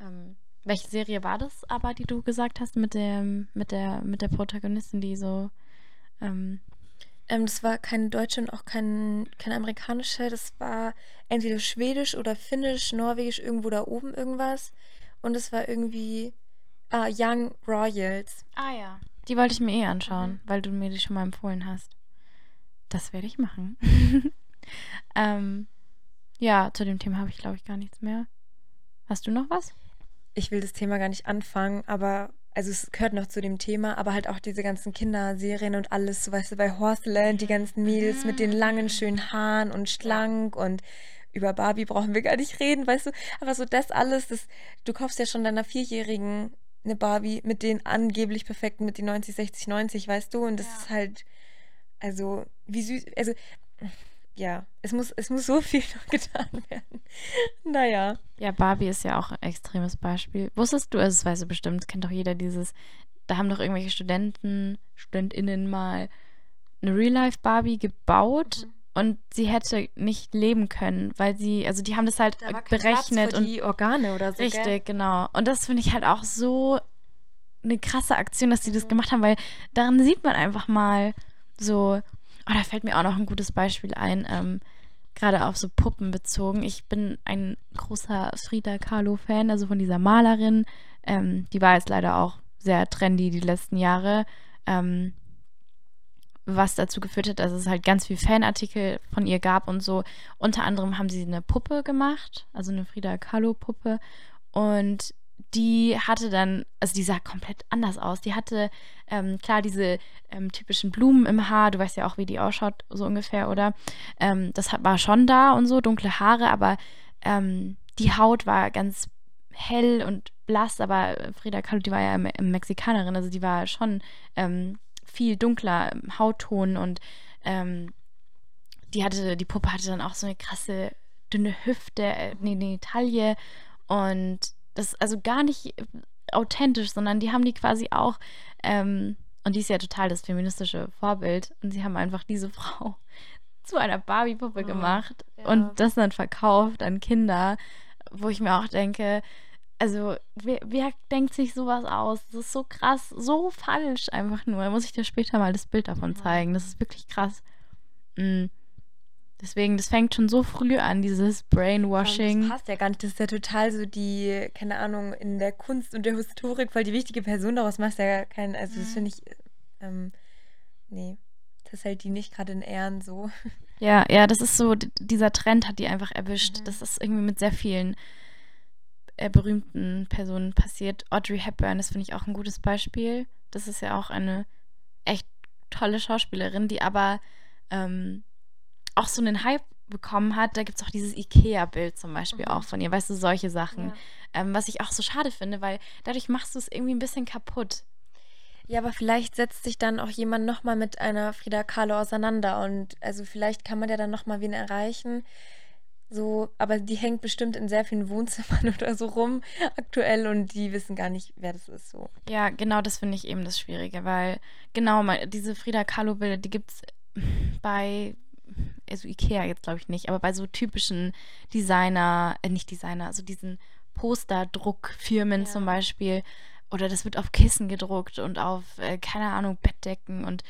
Ähm, welche Serie war das aber, die du gesagt hast, mit dem, mit der, mit der Protagonistin, die so, ähm, Ähm, das war keine deutsche und auch kein, keine amerikanische. Das war entweder schwedisch oder finnisch, norwegisch, irgendwo da oben irgendwas. Und es war irgendwie ah, Young Royals. ah ja, die wollte ich mir eh anschauen, weil du mir die schon mal empfohlen hast. Das werde ich machen. <laughs> ähm, ja, zu dem Thema habe ich, glaube ich, gar nichts mehr. Hast du noch was? Ich will das Thema gar nicht anfangen, aber also es gehört noch zu dem Thema, aber halt auch diese ganzen Kinderserien und alles, so weißt du, bei Horseland, die ganzen Mädels mit den langen, schönen Haaren und schlank und über Barbie brauchen wir gar nicht reden, weißt du, aber so das alles, das, du kaufst ja schon deiner Vierjährigen eine Barbie mit den angeblich perfekten, mit den 90, 60, 90, weißt du, und das Ja. ist halt, also, wie süß, also, ja, es muss, es muss so <laughs> viel noch getan werden. Naja. Ja, Barbie ist ja auch ein extremes Beispiel. Wusstest du, also das weiß du bestimmt, kennt doch jeder dieses, da haben doch irgendwelche Studenten, StudentInnen mal eine Real-Life-Barbie gebaut Mhm. und sie hätte nicht leben können, weil sie, also die haben das halt berechnet und die Organe oder so. richtig, Gell? genau. Und das finde ich halt auch so eine krasse Aktion, dass die das Mhm. gemacht haben, weil daran sieht man einfach mal so, oh, da fällt mir auch noch ein gutes Beispiel ein, ähm, gerade auf so Puppen bezogen. Ich bin ein großer Frida Kahlo-Fan, also von dieser Malerin. Ähm, die war jetzt leider auch sehr trendy die letzten Jahre. Ähm, was dazu geführt hat, dass es halt ganz viel Fanartikel von ihr gab und so. Unter anderem haben sie eine Puppe gemacht, also eine Frida Kahlo-Puppe. Und die hatte dann, also die sah komplett anders aus. Die hatte ähm, klar diese ähm, typischen Blumen im Haar. Du weißt ja auch, wie die ausschaut, so ungefähr, oder? Ähm, das hat, war schon da und so, dunkle Haare, aber ähm, die Haut war ganz hell und blass. Aber Frida Kahlo, die war ja Me Mexikanerin, also die war schon ähm, viel dunkler im Hautton und ähm, die hatte, die Puppe hatte dann auch so eine krasse dünne Hüfte, äh, nee, nee, Taille und das ist also gar nicht authentisch, sondern die haben die quasi auch ähm, und die ist ja total das feministische Vorbild. Und sie haben einfach diese <laughs> Frau zu einer Barbie-Puppe Oh, gemacht ja. und das dann verkauft an Kinder, wo ich mir auch denke, also wer, wer denkt sich sowas aus? Das ist so krass, so falsch einfach nur. Da muss ich dir später mal das Bild davon Mhm. zeigen. Das ist wirklich krass. Mm. Deswegen, das fängt schon so früh an, dieses Brainwashing. Das passt ja gar nicht. Das ist ja total so die, keine Ahnung, in der Kunst und der Historik voll die wichtige Person. Daraus machst du ja keinen, also das Mhm. finde ich, ähm, nee, das hält die nicht gerade in Ehren so. Ja, ja, das ist so, dieser Trend hat die einfach erwischt. Mhm. Das ist irgendwie mit sehr vielen äh, berühmten Personen passiert. Audrey Hepburn, das finde ich auch ein gutes Beispiel. Das ist ja auch eine echt tolle Schauspielerin, die aber ähm, auch so einen Hype bekommen hat. Da gibt es auch dieses Ikea-Bild zum Beispiel Mhm. auch von ihr, weißt du, solche Sachen. Ja. Ähm, was ich auch so schade finde, weil dadurch machst du es irgendwie ein bisschen kaputt. Ja, aber vielleicht setzt sich dann auch jemand nochmal mit einer Frida Kahlo auseinander und also vielleicht kann man ja dann nochmal wen erreichen. So, aber die hängt bestimmt in sehr vielen Wohnzimmern <laughs> oder so rum aktuell und die wissen gar nicht, wer das ist. So. Ja, genau das finde ich eben das Schwierige, weil genau diese Frida Kahlo-Bilder, die gibt es bei, also Ikea jetzt glaube ich nicht, aber bei so typischen Designer, äh, nicht Designer, also diesen Posterdruckfirmen Ja. zum Beispiel. Oder das wird auf Kissen gedruckt und auf, äh, keine Ahnung, Bettdecken und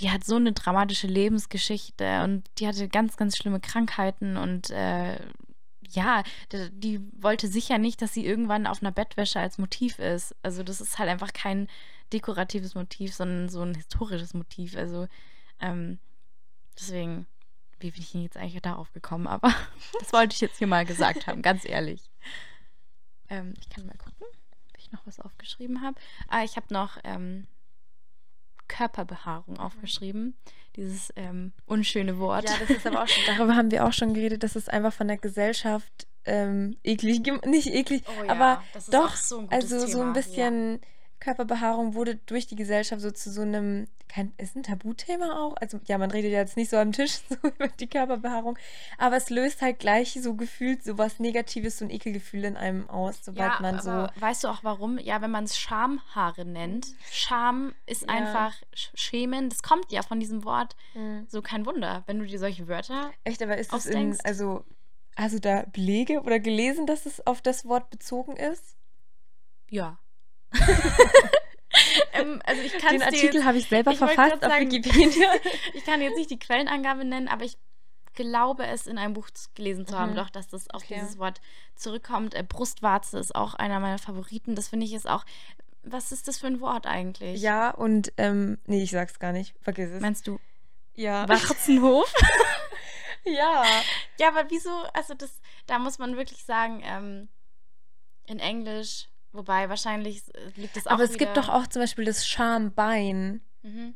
die hat so eine dramatische Lebensgeschichte und die hatte ganz, ganz schlimme Krankheiten und äh, ja, die, die wollte sicher nicht, dass sie irgendwann auf einer Bettwäsche als Motiv ist. Also das ist halt einfach kein dekoratives Motiv, sondern so ein historisches Motiv. Also ähm, deswegen, wie bin ich denn jetzt eigentlich darauf gekommen? Aber <laughs> das wollte ich jetzt hier mal gesagt haben, ganz ehrlich. Ähm, ich kann mal gucken, ob ich noch was aufgeschrieben habe. Ah, ich habe noch ähm, Körperbehaarung aufgeschrieben. Dieses ähm, unschöne Wort. Ja, das ist aber auch schon, <laughs> darüber haben wir auch schon geredet, dass es einfach von der Gesellschaft ähm, eklig, nicht eklig, Oh ja, aber doch, so also so Thema, ein bisschen Körperbehaarung wurde durch die Gesellschaft so zu so einem, kein, ist ein Tabuthema auch, also ja, man redet ja jetzt nicht so am Tisch <laughs> so über die Körperbehaarung, aber es löst halt gleich so gefühlt so was Negatives, so ein Ekelgefühl in einem aus, sobald Ja, man so, weißt du auch warum? Ja, wenn man es Schamhaare nennt. Scham ist Ja. einfach Sch- Schämen. Das kommt ja von diesem Wort. Hm. So kein Wunder, wenn du dir solche Wörter. echt, aber ist es in, also, du da Belege oder gelesen, dass es auf das Wort bezogen ist? Ja. <laughs> ähm, also ich Den Artikel habe ich selber ich verfasst auf sagen, Wikipedia. <laughs> ich kann jetzt nicht die Quellenangabe nennen, aber ich glaube es in einem Buch gelesen zu haben, Mhm. doch, dass das auf Okay. dieses Wort zurückkommt. Äh, Brustwarze ist auch einer meiner Favoriten. Das finde ich ist auch. Was ist das für ein Wort eigentlich? Ja, und ähm, nee, ich sag's gar nicht. Vergiss es. Meinst du ja. Warzenhof? <laughs> ja. Ja, aber wieso? Also das, da muss man wirklich sagen, ähm, in Englisch, wobei wahrscheinlich äh, liegt es auch Aber es gibt wieder- doch auch zum Beispiel das Schambein. Mhm.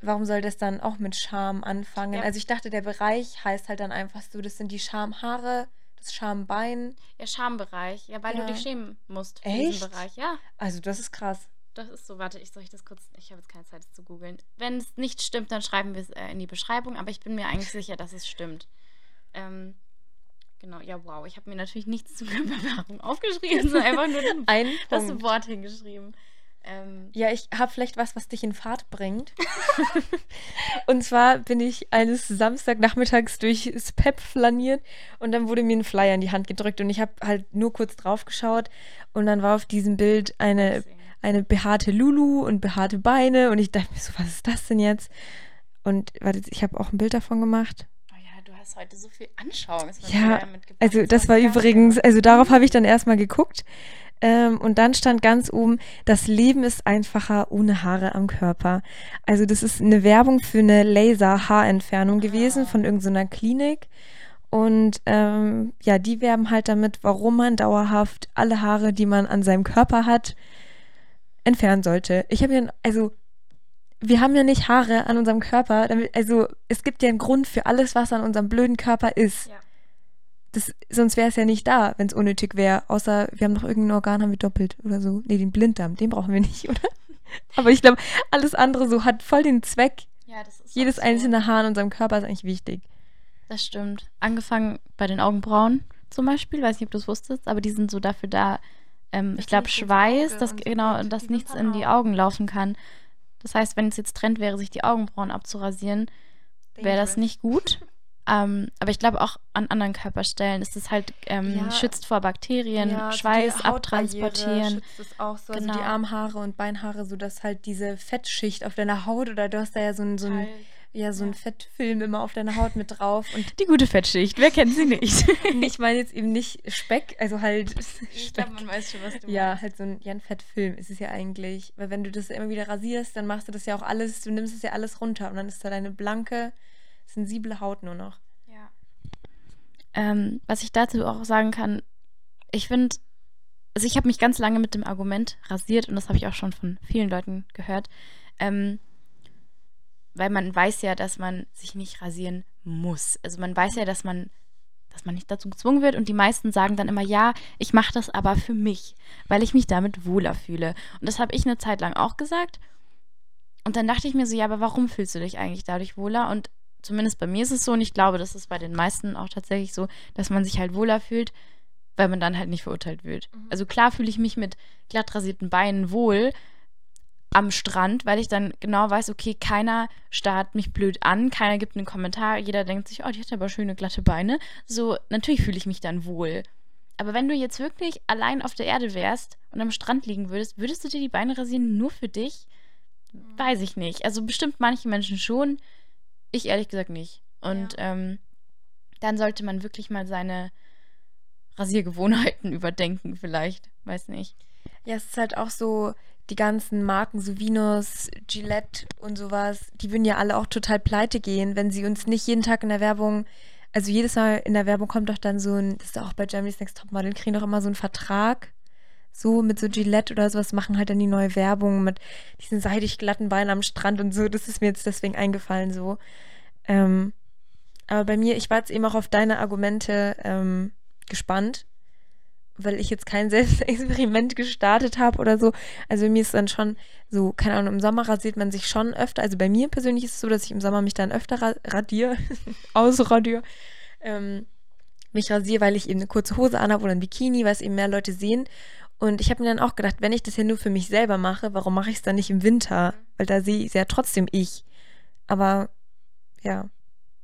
Warum soll das dann auch mit Scham anfangen? Ja. Also ich dachte, der Bereich heißt halt dann einfach so, das sind die Schamhaare, das Schambein. Ja, Schambereich. Ja, weil Ja. du dich schämen musst für Echt? diesen Bereich. Ja, Also das ist krass. das ist so. Warte, ich soll ich das kurz. Ich habe jetzt keine Zeit, das zu googeln. Wenn es nicht stimmt, dann schreiben wir es äh, in die Beschreibung, aber ich bin mir eigentlich sicher, dass es stimmt. Ähm, genau, ja, wow. Ich habe mir natürlich nichts zu Körperbehaarung <laughs> aufgeschrieben, sondern einfach nur <laughs> den, Ein das Punkt. Wort hingeschrieben. Ähm, Ja, ich habe vielleicht was, was dich in Fahrt bringt. <laughs> und zwar bin ich eines Samstagnachmittags durchs PEP flaniert und dann wurde mir ein Flyer in die Hand gedrückt und ich habe halt nur kurz drauf geschaut und dann war auf diesem Bild eine, eine behaarte Lulu und behaarte Beine und ich dachte mir so, was ist das denn jetzt? Und warte, ich habe auch ein Bild davon gemacht. Hast heute so viel Anschauung. mir Ja. Also das So war übrigens, also darauf habe ich dann erstmal geguckt. Ähm, und dann stand ganz oben, das Leben ist einfacher ohne Haare am Körper. Also das ist eine Werbung für eine Laser-Haarentfernung gewesen Ah. von irgendeiner Klinik. Und ähm, ja, die werben halt damit, warum man dauerhaft alle Haare, die man an seinem Körper hat, entfernen sollte. Ich habe ja, also wir haben ja nicht Haare an unserem Körper. Damit, also es gibt ja einen Grund für alles, was an unserem blöden Körper ist. Ja. Das, sonst wäre es ja nicht da, wenn es unnötig wäre. Außer wir haben noch irgendein Organ, haben wir doppelt oder so. Nee, den Blinddarm, den brauchen wir nicht, <laughs> oder? Aber ich glaube, alles andere so hat voll den Zweck. Ja, das ist Jedes so. einzelne Haar in unserem Körper ist eigentlich wichtig. Das stimmt. Angefangen bei den Augenbrauen zum Beispiel, weiß nicht, ob du es wusstest, aber die sind so dafür da, ähm, ich glaube, Schweiß, dass so genau, dass nichts in die. Augen laufen kann. Das heißt, wenn es jetzt Trend wäre, sich die Augenbrauen abzurasieren, wäre das nicht gut. <laughs> Ähm, aber ich glaube auch an anderen Körperstellen ist es halt ähm, Ja. schützt vor Bakterien, Ja, Schweiß Hautbarriere abtransportieren. schützt es auch so. Also Genau. die Armhaare und Beinhaare, so dass halt diese Fettschicht auf deiner Haut oder du hast da ja so ein, so ein, ja, so ein. Fettfilm immer auf deiner Haut mit drauf. Und Die gute Fettschicht, wer kennt sie nicht? <laughs> ich meine jetzt eben nicht Speck, also halt Speck. weiß schon, was du Ja, halt so ein, ja, ein Fettfilm ist es ja eigentlich. Weil wenn du das immer wieder rasierst, dann machst du das ja auch alles, du nimmst es ja alles runter und dann ist da deine blanke, sensible Haut nur noch. Ja. Ähm, was ich dazu auch sagen kann, ich finde, also ich habe mich ganz lange mit dem Argument rasiert und das habe ich auch schon von vielen Leuten gehört, ähm, weil man weiß ja, dass man sich nicht rasieren muss. Also man weiß ja, dass man, dass man nicht dazu gezwungen wird und die meisten sagen dann immer, ja, ich mache das aber für mich, weil ich mich damit wohler fühle. Und das habe ich eine Zeit lang auch gesagt. Und dann dachte ich mir so, ja, aber warum fühlst du dich eigentlich dadurch wohler? Und zumindest bei mir ist es so und ich glaube, das ist bei den meisten auch tatsächlich so, dass man sich halt wohler fühlt, weil man dann halt nicht verurteilt wird. Mhm. Also klar fühle ich mich mit glatt rasierten Beinen wohl am Strand, weil ich dann genau weiß, okay, keiner starrt mich blöd an, keiner gibt einen Kommentar, jeder denkt sich, oh, die hat aber schöne glatte Beine. So, natürlich fühle ich mich dann wohl. Aber wenn du jetzt wirklich allein auf der Erde wärst und am Strand liegen würdest, würdest du dir die Beine rasieren nur für dich? Weiß ich nicht. Also bestimmt manche Menschen schon. Ich ehrlich gesagt nicht. Und ähm, dann sollte man wirklich mal seine Rasiergewohnheiten <laughs> überdenken, vielleicht. Weiß nicht. Ja, es ist halt auch so, die ganzen Marken, so Venus, Gillette und sowas, die würden ja alle auch total pleite gehen, wenn sie uns nicht jeden Tag in der Werbung, also jedes Mal in der Werbung kommt doch dann so ein, das ist auch bei Germany's Next Topmodel, kriegen doch immer so einen Vertrag, so mit so Gillette oder sowas, machen halt dann die neue Werbung mit diesen seidig glatten Beinen am Strand und so, das ist mir jetzt deswegen eingefallen so. Ähm, aber bei mir, ich war jetzt eben auch auf deine Argumente ähm, gespannt, weil ich jetzt kein <laughs> Selbstexperiment gestartet habe oder so. Also mir ist dann schon so, keine Ahnung, im Sommer rasiert man sich schon öfter. Also bei mir persönlich ist es so, dass ich im Sommer mich dann öfter ra radiere, <laughs> ausradiere, ähm, mich rasiere, weil ich eben eine kurze Hose anhabe oder ein Bikini, weil es eben mehr Leute sehen. Und ich habe mir dann auch gedacht, wenn ich das ja nur für mich selber mache, warum mache ich es dann nicht im Winter? Weil da sehe ich ja trotzdem ich. Aber ja,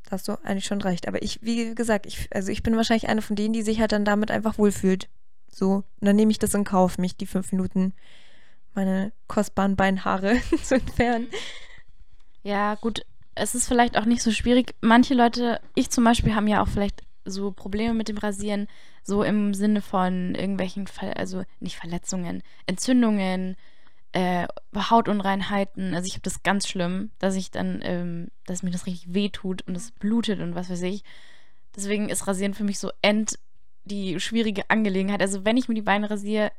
da hast du eigentlich schon recht. Aber ich, wie gesagt, ich, also ich bin wahrscheinlich eine von denen, die sich halt dann damit einfach wohlfühlt. So, und dann nehme ich das in Kauf, mich die fünf Minuten meine kostbaren Beinhaare <laughs> zu entfernen. Ja, gut, es ist vielleicht auch nicht so schwierig. Manche Leute, ich zum Beispiel, haben ja auch vielleicht so Probleme mit dem Rasieren, so im Sinne von irgendwelchen, Ver also nicht Verletzungen, Entzündungen, äh, Hautunreinheiten. Also ich habe das ganz schlimm, dass ich dann, ähm, dass mir das richtig wehtut und es blutet und was weiß ich. Deswegen ist Rasieren für mich so end die schwierige Angelegenheit. Also wenn ich mir die Beine rasiere,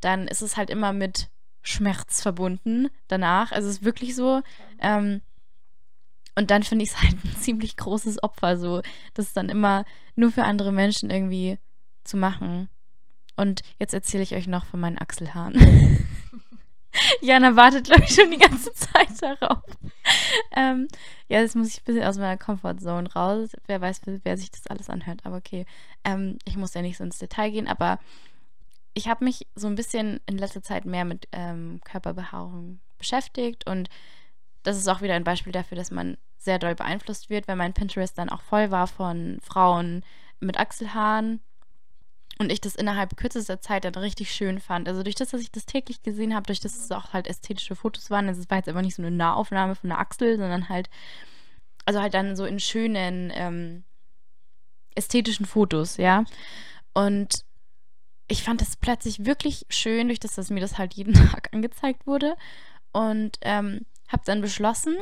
dann ist es halt immer mit Schmerz verbunden danach. Also es ist wirklich so. Ähm, und dann finde ich es halt <laughs> ein ziemlich großes Opfer, so das dann immer nur für andere Menschen irgendwie zu machen. Und jetzt erzähle ich euch noch von meinen Achselhaaren. <laughs> <laughs> Jana wartet, glaube ich, schon die ganze Zeit darauf. Ähm, ja, jetzt muss ich ein bisschen aus meiner Comfortzone raus. Wer weiß, wer sich das alles anhört, aber okay. Ähm, ich muss ja nicht so ins Detail gehen, aber ich habe mich so ein bisschen in letzter Zeit mehr mit ähm, Körperbehaarung beschäftigt und das ist auch wieder ein Beispiel dafür, dass man sehr doll beeinflusst wird, weil mein Pinterest dann auch voll war von Frauen mit Achselhaaren und ich das innerhalb kürzester Zeit dann richtig schön fand. Also durch das, dass ich das täglich gesehen habe, durch das es auch halt ästhetische Fotos waren, also es war jetzt einfach nicht so eine Nahaufnahme von der Achsel, sondern halt, also halt dann so in schönen ähm, ästhetischen Fotos, ja. Und ich fand das plötzlich wirklich schön, durch das, dass mir das halt jeden <laughs> Tag angezeigt wurde. Und ähm, habe dann beschlossen,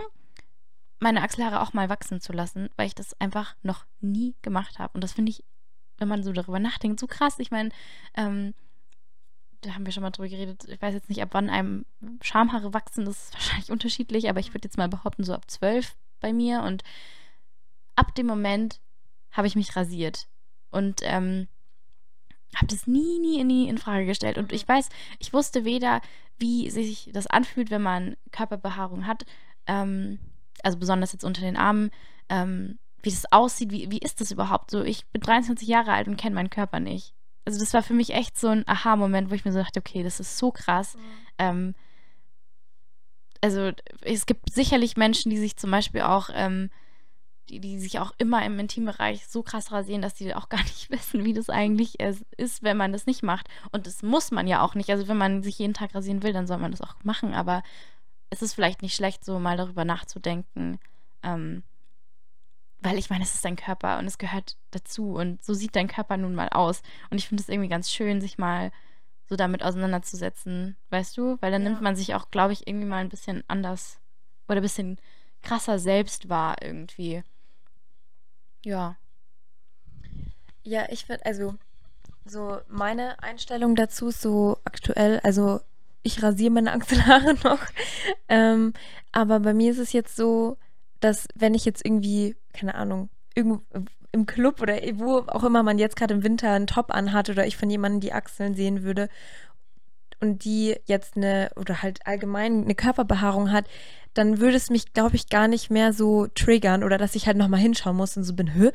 meine Achselhaare auch mal wachsen zu lassen, weil ich das einfach noch nie gemacht habe. Und das finde ich, wenn man so darüber nachdenkt, so krass. Ich meine, ähm, da haben wir schon mal drüber geredet. Ich weiß jetzt nicht, ab wann einem Schamhaare wachsen. Das ist wahrscheinlich <laughs> unterschiedlich, aber ich würde jetzt mal behaupten, so ab zwölf bei mir. Und ab dem Moment habe ich mich rasiert. Und ähm, habe das nie, nie, nie in Frage gestellt. Und ich weiß, ich wusste weder, wie sich das anfühlt, wenn man Körperbehaarung hat, ähm, also besonders jetzt unter den Armen, ähm, wie das aussieht, wie, wie ist das überhaupt so? Ich bin 23 Jahre alt und kenne meinen Körper nicht. Also das war für mich echt so ein Aha-Moment, wo ich mir so dachte, okay, das ist so krass. Ähm, also es gibt sicherlich Menschen, die sich zum Beispiel auch, ähm, die, die sich auch immer im Intimbereich so krass rasieren, dass die auch gar <laughs> nicht wissen, wie das eigentlich ist, wenn man das nicht macht. Und das muss man ja auch nicht. Also wenn man sich jeden Tag rasieren will, dann soll man das auch machen. Aber es ist vielleicht nicht schlecht, so mal darüber nachzudenken. Ähm, weil ich meine, es ist dein Körper und es gehört dazu. Und so sieht dein Körper nun mal aus. Und ich finde es irgendwie ganz schön, sich mal so damit auseinanderzusetzen, weißt du? Weil dann ja. nimmt man sich auch, glaube ich, irgendwie mal ein bisschen anders oder ein bisschen krasser selbst wahr irgendwie. Ja. Ja, ich würde, also, so meine Einstellung dazu ist so aktuell, also ich rasiere meine Achselhaare <laughs> noch, ähm, aber bei mir ist es jetzt so, dass wenn ich jetzt irgendwie, keine Ahnung, irgendwo im Club oder wo auch immer man jetzt gerade im Winter einen Top anhat oder ich von jemandem die Achseln sehen würde und die jetzt eine oder halt allgemein eine Körperbehaarung hat, dann würde es mich, glaube ich, gar nicht mehr so triggern oder dass ich halt nochmal hinschauen muss und so bin, hö,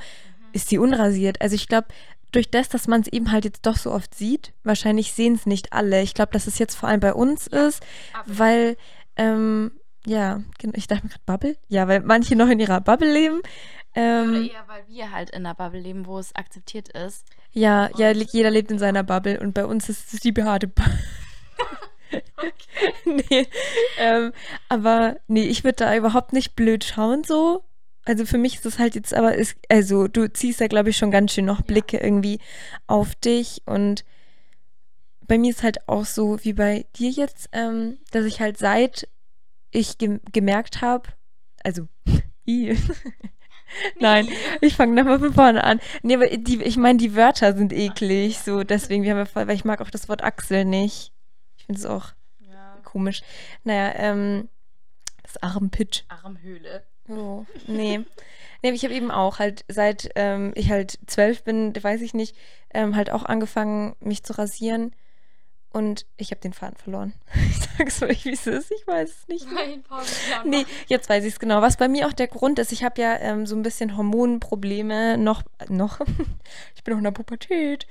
ist die unrasiert? Also ich glaube, durch das, dass man es eben halt jetzt doch so oft sieht, wahrscheinlich sehen es nicht alle. Ich glaube, dass es jetzt vor allem bei uns ist, weil, ähm, ja, ich dachte mir gerade Bubble. Ja, weil manche noch in ihrer Bubble leben. Ähm, Oder eher, weil wir halt in einer Bubble leben, wo es akzeptiert ist. Ja, und ja, jeder lebt in seiner Bubble und bei uns ist es die behaarte Bubble. <laughs> <laughs> nee, ähm, aber nee, ich würde da überhaupt nicht blöd schauen so. Also für mich ist das halt jetzt aber, ist, also du ziehst ja glaube ich schon ganz schön noch Blicke ja. irgendwie auf dich und bei mir ist halt auch so wie bei dir jetzt, ähm, dass ich halt seit ich ge gemerkt habe, also <laughs> <laughs> Nein, ich fange nochmal von vorne an. Nee, aber die, ich meine, die Wörter sind eklig, so deswegen, wir haben ja weil ich mag auch das Wort Achsel nicht. Ich finde es auch ja. komisch. Naja, ähm, das Armpitch. Armhöhle. Oh, nee. nee, ich habe eben auch halt, seit ähm, ich halt zwölf bin, weiß ich nicht, ähm, halt auch angefangen, mich zu rasieren. Und ich habe den Faden verloren. <laughs> Ich sage es euch, wie es ist. Ich weiß es nicht. Nein, nee, jetzt weiß ich es genau. Was bei mir auch der Grund ist, ich habe ja ähm, so ein bisschen Hormonprobleme noch. noch <laughs> ich bin noch in der Pubertät.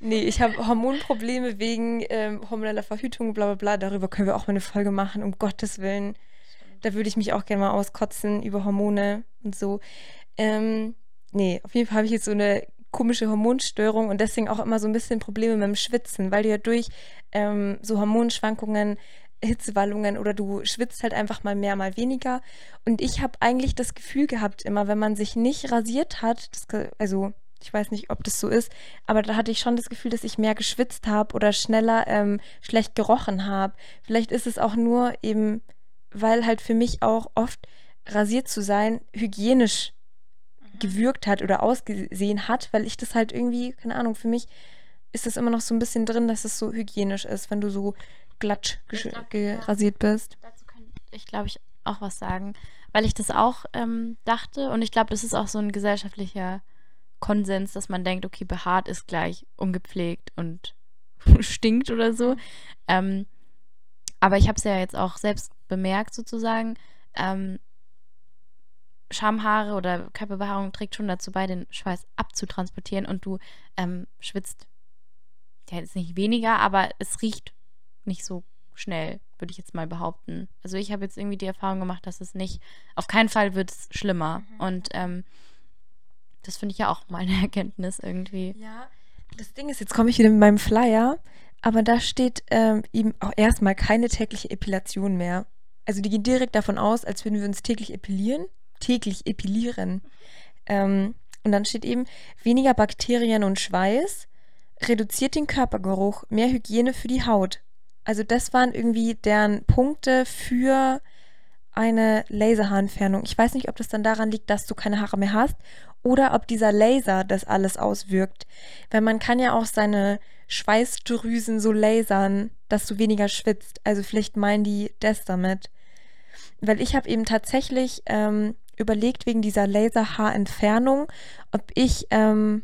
Nee, ich habe Hormonprobleme wegen ähm, hormoneller Verhütung, bla bla bla. Darüber können wir auch mal eine Folge machen, um Gottes Willen. Da würde ich mich auch gerne mal auskotzen über Hormone und so. Ähm, nee, auf jeden Fall habe ich jetzt so eine komische Hormonstörung und deswegen auch immer so ein bisschen Probleme mit dem Schwitzen, weil du ja durch ähm, so Hormonschwankungen, Hitzewallungen oder du schwitzt halt einfach mal mehr, mal weniger. Und ich habe eigentlich das Gefühl gehabt, immer wenn man sich nicht rasiert hat, das, also ich weiß nicht, ob das so ist, aber da hatte ich schon das Gefühl, dass ich mehr geschwitzt habe oder schneller ähm, schlecht gerochen habe. Vielleicht ist es auch nur eben, weil halt für mich auch oft rasiert zu sein hygienisch gewirkt hat oder ausgesehen hat, weil ich das halt irgendwie, keine Ahnung, für mich ist das immer noch so ein bisschen drin, dass es so hygienisch ist, wenn du so glatt gerasiert bist. Dazu kann ich, glaube ich, auch was sagen, weil ich das auch ähm, dachte und ich glaube, das ist auch so ein gesellschaftlicher Konsens, dass man denkt, okay, behaart ist gleich ungepflegt und <laughs> stinkt oder so. Ähm, aber ich habe es ja jetzt auch selbst bemerkt sozusagen, ähm, Schamhaare oder Körperbehaarung trägt schon dazu bei, den Schweiß abzutransportieren und du ähm, schwitzt ja jetzt nicht weniger, aber es riecht nicht so schnell, würde ich jetzt mal behaupten. Also ich habe jetzt irgendwie die Erfahrung gemacht, dass es nicht, auf keinen Fall wird es schlimmer. Mhm. Und ähm, das finde ich ja auch mal eine <laughs> Erkenntnis irgendwie. Ja, das Ding ist, jetzt komme ich wieder mit meinem Flyer, aber da steht ähm, eben auch erstmal keine tägliche Epilation mehr. Also die gehen direkt davon aus, als würden wir uns täglich epilieren täglich epilieren. Ähm, und dann steht eben weniger Bakterien und Schweiß, reduziert den Körpergeruch, mehr Hygiene für die Haut. Also das waren irgendwie deren Punkte für eine Laserhaarentfernung. Ich weiß nicht, ob das dann daran liegt, dass du keine Haare mehr hast oder ob dieser Laser das alles auswirkt. Weil man kann ja auch seine Schweißdrüsen so lasern, dass du weniger schwitzt. Also vielleicht meinen die das damit. Weil ich habe eben tatsächlich ähm, überlegt wegen dieser Laserhaarentfernung, ob ich, ähm,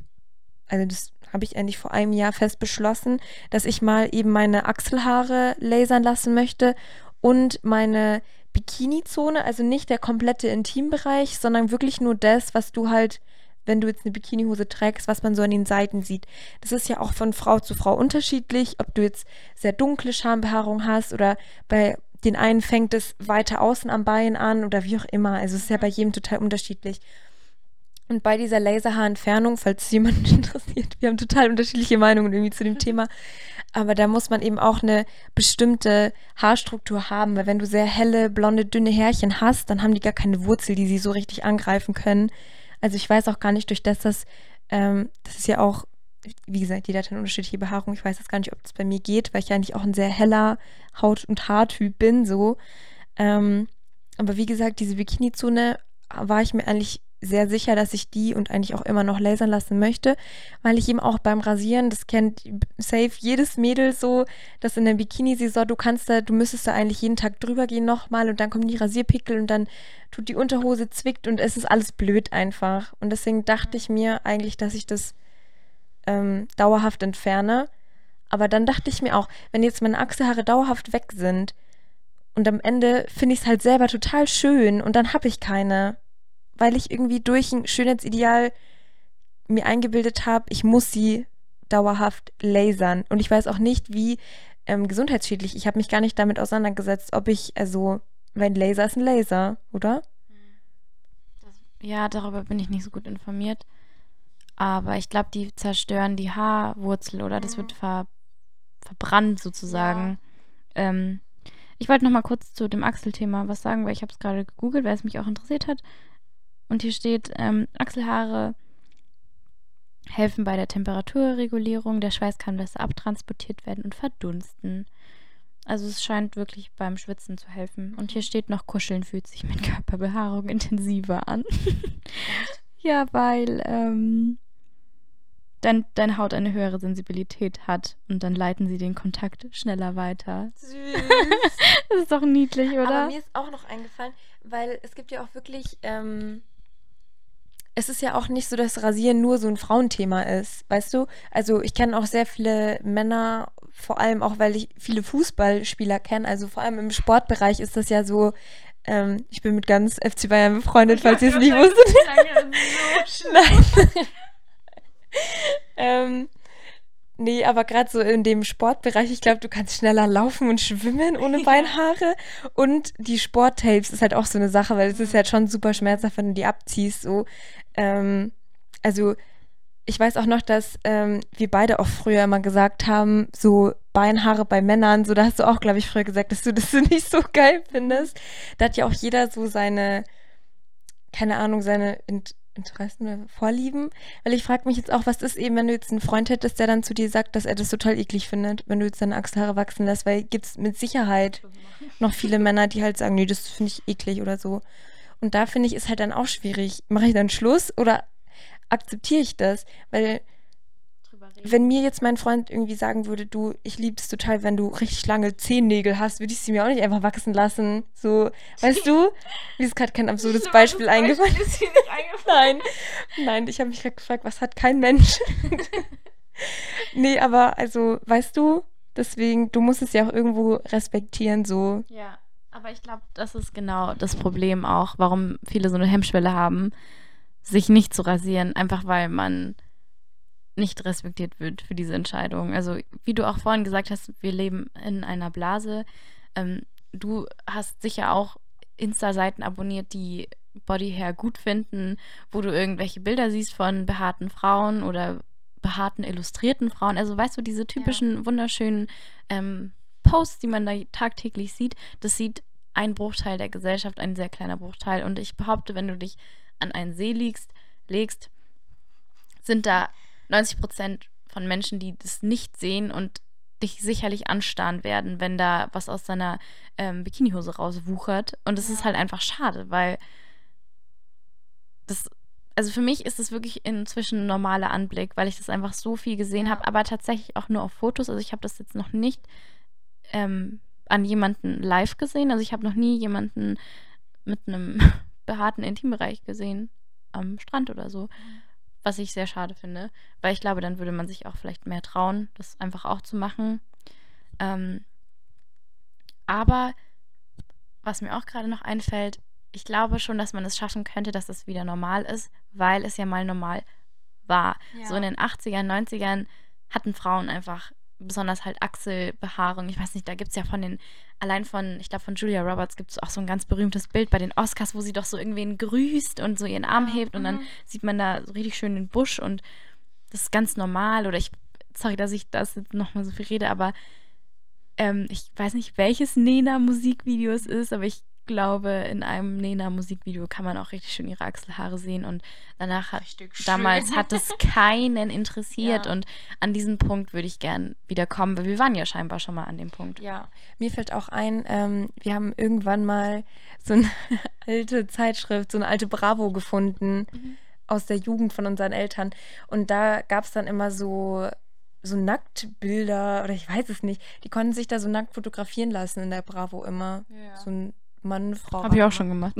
also das habe ich eigentlich vor einem Jahr fest beschlossen, dass ich mal eben meine Achselhaare lasern lassen möchte und meine Bikini-Zone, also nicht der komplette Intimbereich, sondern wirklich nur das, was du halt, wenn du jetzt eine Bikinihose trägst, was man so an den Seiten sieht. Das ist ja auch von Frau zu Frau unterschiedlich, ob du jetzt sehr dunkle Schambehaarung hast oder bei den einen fängt es weiter außen am Bein an oder wie auch immer. Also es ist ja bei jedem total unterschiedlich. Und bei dieser Laserhaarentfernung, falls es jemanden <laughs> interessiert, wir haben total unterschiedliche Meinungen irgendwie zu dem Thema, aber da muss man eben auch eine bestimmte Haarstruktur haben, weil wenn du sehr helle, blonde, dünne Härchen hast, dann haben die gar keine Wurzel, die sie so richtig angreifen können. Also ich weiß auch gar nicht, durch das das, ähm, das ist ja auch, wie gesagt, jeder hat eine unterschiedliche Behaarung. Ich weiß jetzt gar nicht, ob das bei mir geht, weil ich eigentlich auch ein sehr heller Haut- und Haartyp bin, so. Ähm, aber wie gesagt, diese Bikini-Zone war ich mir eigentlich sehr sicher, dass ich die und eigentlich auch immer noch lasern lassen möchte, weil ich eben auch beim Rasieren, das kennt safe jedes Mädel so, dass in der Bikini-Saison, du kannst da, du müsstest da eigentlich jeden Tag drüber gehen nochmal und dann kommen die Rasierpickel und dann tut die Unterhose zwickt und es ist alles blöd einfach. Und deswegen dachte ich mir eigentlich, dass ich das ähm, dauerhaft entferne. Aber dann dachte ich mir auch, wenn jetzt meine Achselhaare dauerhaft weg sind und am Ende finde ich es halt selber total schön und dann habe ich keine weil ich irgendwie durch ein Schönheitsideal mir eingebildet habe, ich muss sie dauerhaft lasern. Und ich weiß auch nicht, wie ähm, gesundheitsschädlich. Ich habe mich gar nicht damit auseinandergesetzt, ob ich, also, weil Laser ist ein Laser, oder? Ja, darüber bin ich nicht so gut informiert. Aber ich glaube, die zerstören die Haarwurzel oder das wird mhm. ver verbrannt sozusagen. Ja. Ähm, ich wollte noch mal kurz zu dem Achselthema was sagen, weil ich habe es gerade gegoogelt, weil es mich auch interessiert hat. Und hier steht, ähm, Achselhaare helfen bei der Temperaturregulierung. Der Schweiß kann besser abtransportiert werden und verdunsten. Also es scheint wirklich beim Schwitzen zu helfen. Und hier steht noch, Kuscheln fühlt sich mit Körperbehaarung intensiver an. <laughs> ja, weil ähm, dein, deine Haut eine höhere Sensibilität hat und dann leiten sie den Kontakt schneller weiter. Süß. <laughs> das ist doch niedlich, oder? Aber mir ist auch noch eingefallen, weil es gibt ja auch wirklich ähm, es ist ja auch nicht so, dass Rasieren nur so ein Frauenthema ist, weißt du? Also ich kenne auch sehr viele Männer, vor allem auch, weil ich viele Fußballspieler kenne. Also vor allem im Sportbereich ist das ja so. Ähm, ich bin mit ganz FC Bayern befreundet, falls ihr es nicht wusstet. So <laughs> Nein. <laughs> ähm, Nee, aber gerade so in dem Sportbereich, ich glaube, du kannst schneller laufen und schwimmen ohne <laughs> Beinhaare. Und die Sporttapes ist halt auch so eine Sache, weil es ist halt schon super schmerzhaft, wenn du die abziehst. So. Ähm, also ich weiß auch noch, dass ähm, wir beide auch früher immer gesagt haben, so Beinhaare bei Männern, so da hast du auch, glaube ich, früher gesagt, dass du das <laughs> nicht so geil findest. Da hat ja auch jeder so seine, keine Ahnung, seine Interessen Vorlieben. Weil ich frage mich jetzt auch, was ist eben, wenn du jetzt einen Freund hättest, der dann zu dir sagt, dass er das total eklig findet, wenn du jetzt deine Achselhaare wachsen lässt, weil gibt es mit Sicherheit noch viele Männer, die halt sagen, nee, das finde ich eklig oder so. Und da finde ich, ist halt dann auch schwierig. Mache ich dann Schluss oder akzeptiere ich das? Weil wenn mir jetzt mein Freund irgendwie sagen würde, du, ich liebe es total, wenn du richtig lange Zehennägel hast, würde ich sie mir auch nicht einfach wachsen lassen. So, weißt du? <laughs> Mir ist gerade kein absurdes Beispiel eingefallen. Beispiel nein, nein, ich habe mich gerade gefragt, was hat kein Mensch? <laughs> nee, aber also, weißt du, deswegen, du musst es ja auch irgendwo respektieren, so. Ja, aber ich glaube, das ist genau das Problem auch, warum viele so eine Hemmschwelle haben, sich nicht zu rasieren, einfach weil man nicht respektiert wird für diese Entscheidung. Also wie du auch vorhin gesagt hast, wir leben in einer Blase. Ähm, du hast sicher auch Insta-Seiten abonniert, die Body Hair gut finden, wo du irgendwelche Bilder siehst von behaarten Frauen oder behaarten illustrierten Frauen. Also weißt du, diese typischen ja. wunderschönen ähm, Posts, die man da tagtäglich sieht, das sieht ein Bruchteil der Gesellschaft, ein sehr kleiner Bruchteil. Und ich behaupte, wenn du dich an einen See legst, legst sind da 90 Prozent von Menschen, die das nicht sehen und dich sicherlich anstarren werden, wenn da was aus deiner ähm, Bikinihose rauswuchert. Und es ja. ist halt einfach schade, weil das, also für mich ist es wirklich inzwischen ein normaler Anblick, weil ich das einfach so viel gesehen ja. habe, aber tatsächlich auch nur auf Fotos. Also ich habe das jetzt noch nicht ähm, an jemanden live gesehen. Also ich habe noch nie jemanden mit einem <laughs> behaarten Intimbereich gesehen am Strand oder so. Mhm was ich sehr schade finde, weil ich glaube, dann würde man sich auch vielleicht mehr trauen, das einfach auch zu machen. Ähm, aber was mir auch gerade noch einfällt, ich glaube schon, dass man es schaffen könnte, dass das wieder normal ist, weil es ja mal normal war. Ja. So in den 80ern, 90ern hatten Frauen einfach besonders halt Achselbehaarung. Ich weiß nicht, da gibt es ja von den, allein von, ich glaube von Julia Roberts gibt es auch so ein ganz berühmtes Bild bei den Oscars, wo sie doch so irgendwen grüßt und so ihren Arm hebt und dann Mhm. sieht man da so richtig schön den Busch und das ist ganz normal. Oder ich, sorry, dass ich das jetzt nochmal so viel rede, aber ähm, ich weiß nicht, welches Nena-Musikvideo es ist, aber ich glaube, in einem Nena-Musikvideo kann man auch richtig schön ihre Achselhaare sehen und danach hat damals hat es <laughs> keinen interessiert Ja. und an diesen Punkt würde ich gern wieder kommen, weil wir waren ja scheinbar schon mal an dem Punkt. Ja, mir fällt auch ein, ähm, wir haben irgendwann mal so eine <laughs> alte Zeitschrift, so eine alte Bravo gefunden aus der Jugend von unseren Eltern. Und da gab es dann immer so, so Nacktbilder oder ich weiß es nicht. Die konnten sich da so nackt fotografieren lassen in der Bravo immer. Ja. So ein Mann, Frau. Habe ich auch schon gemacht.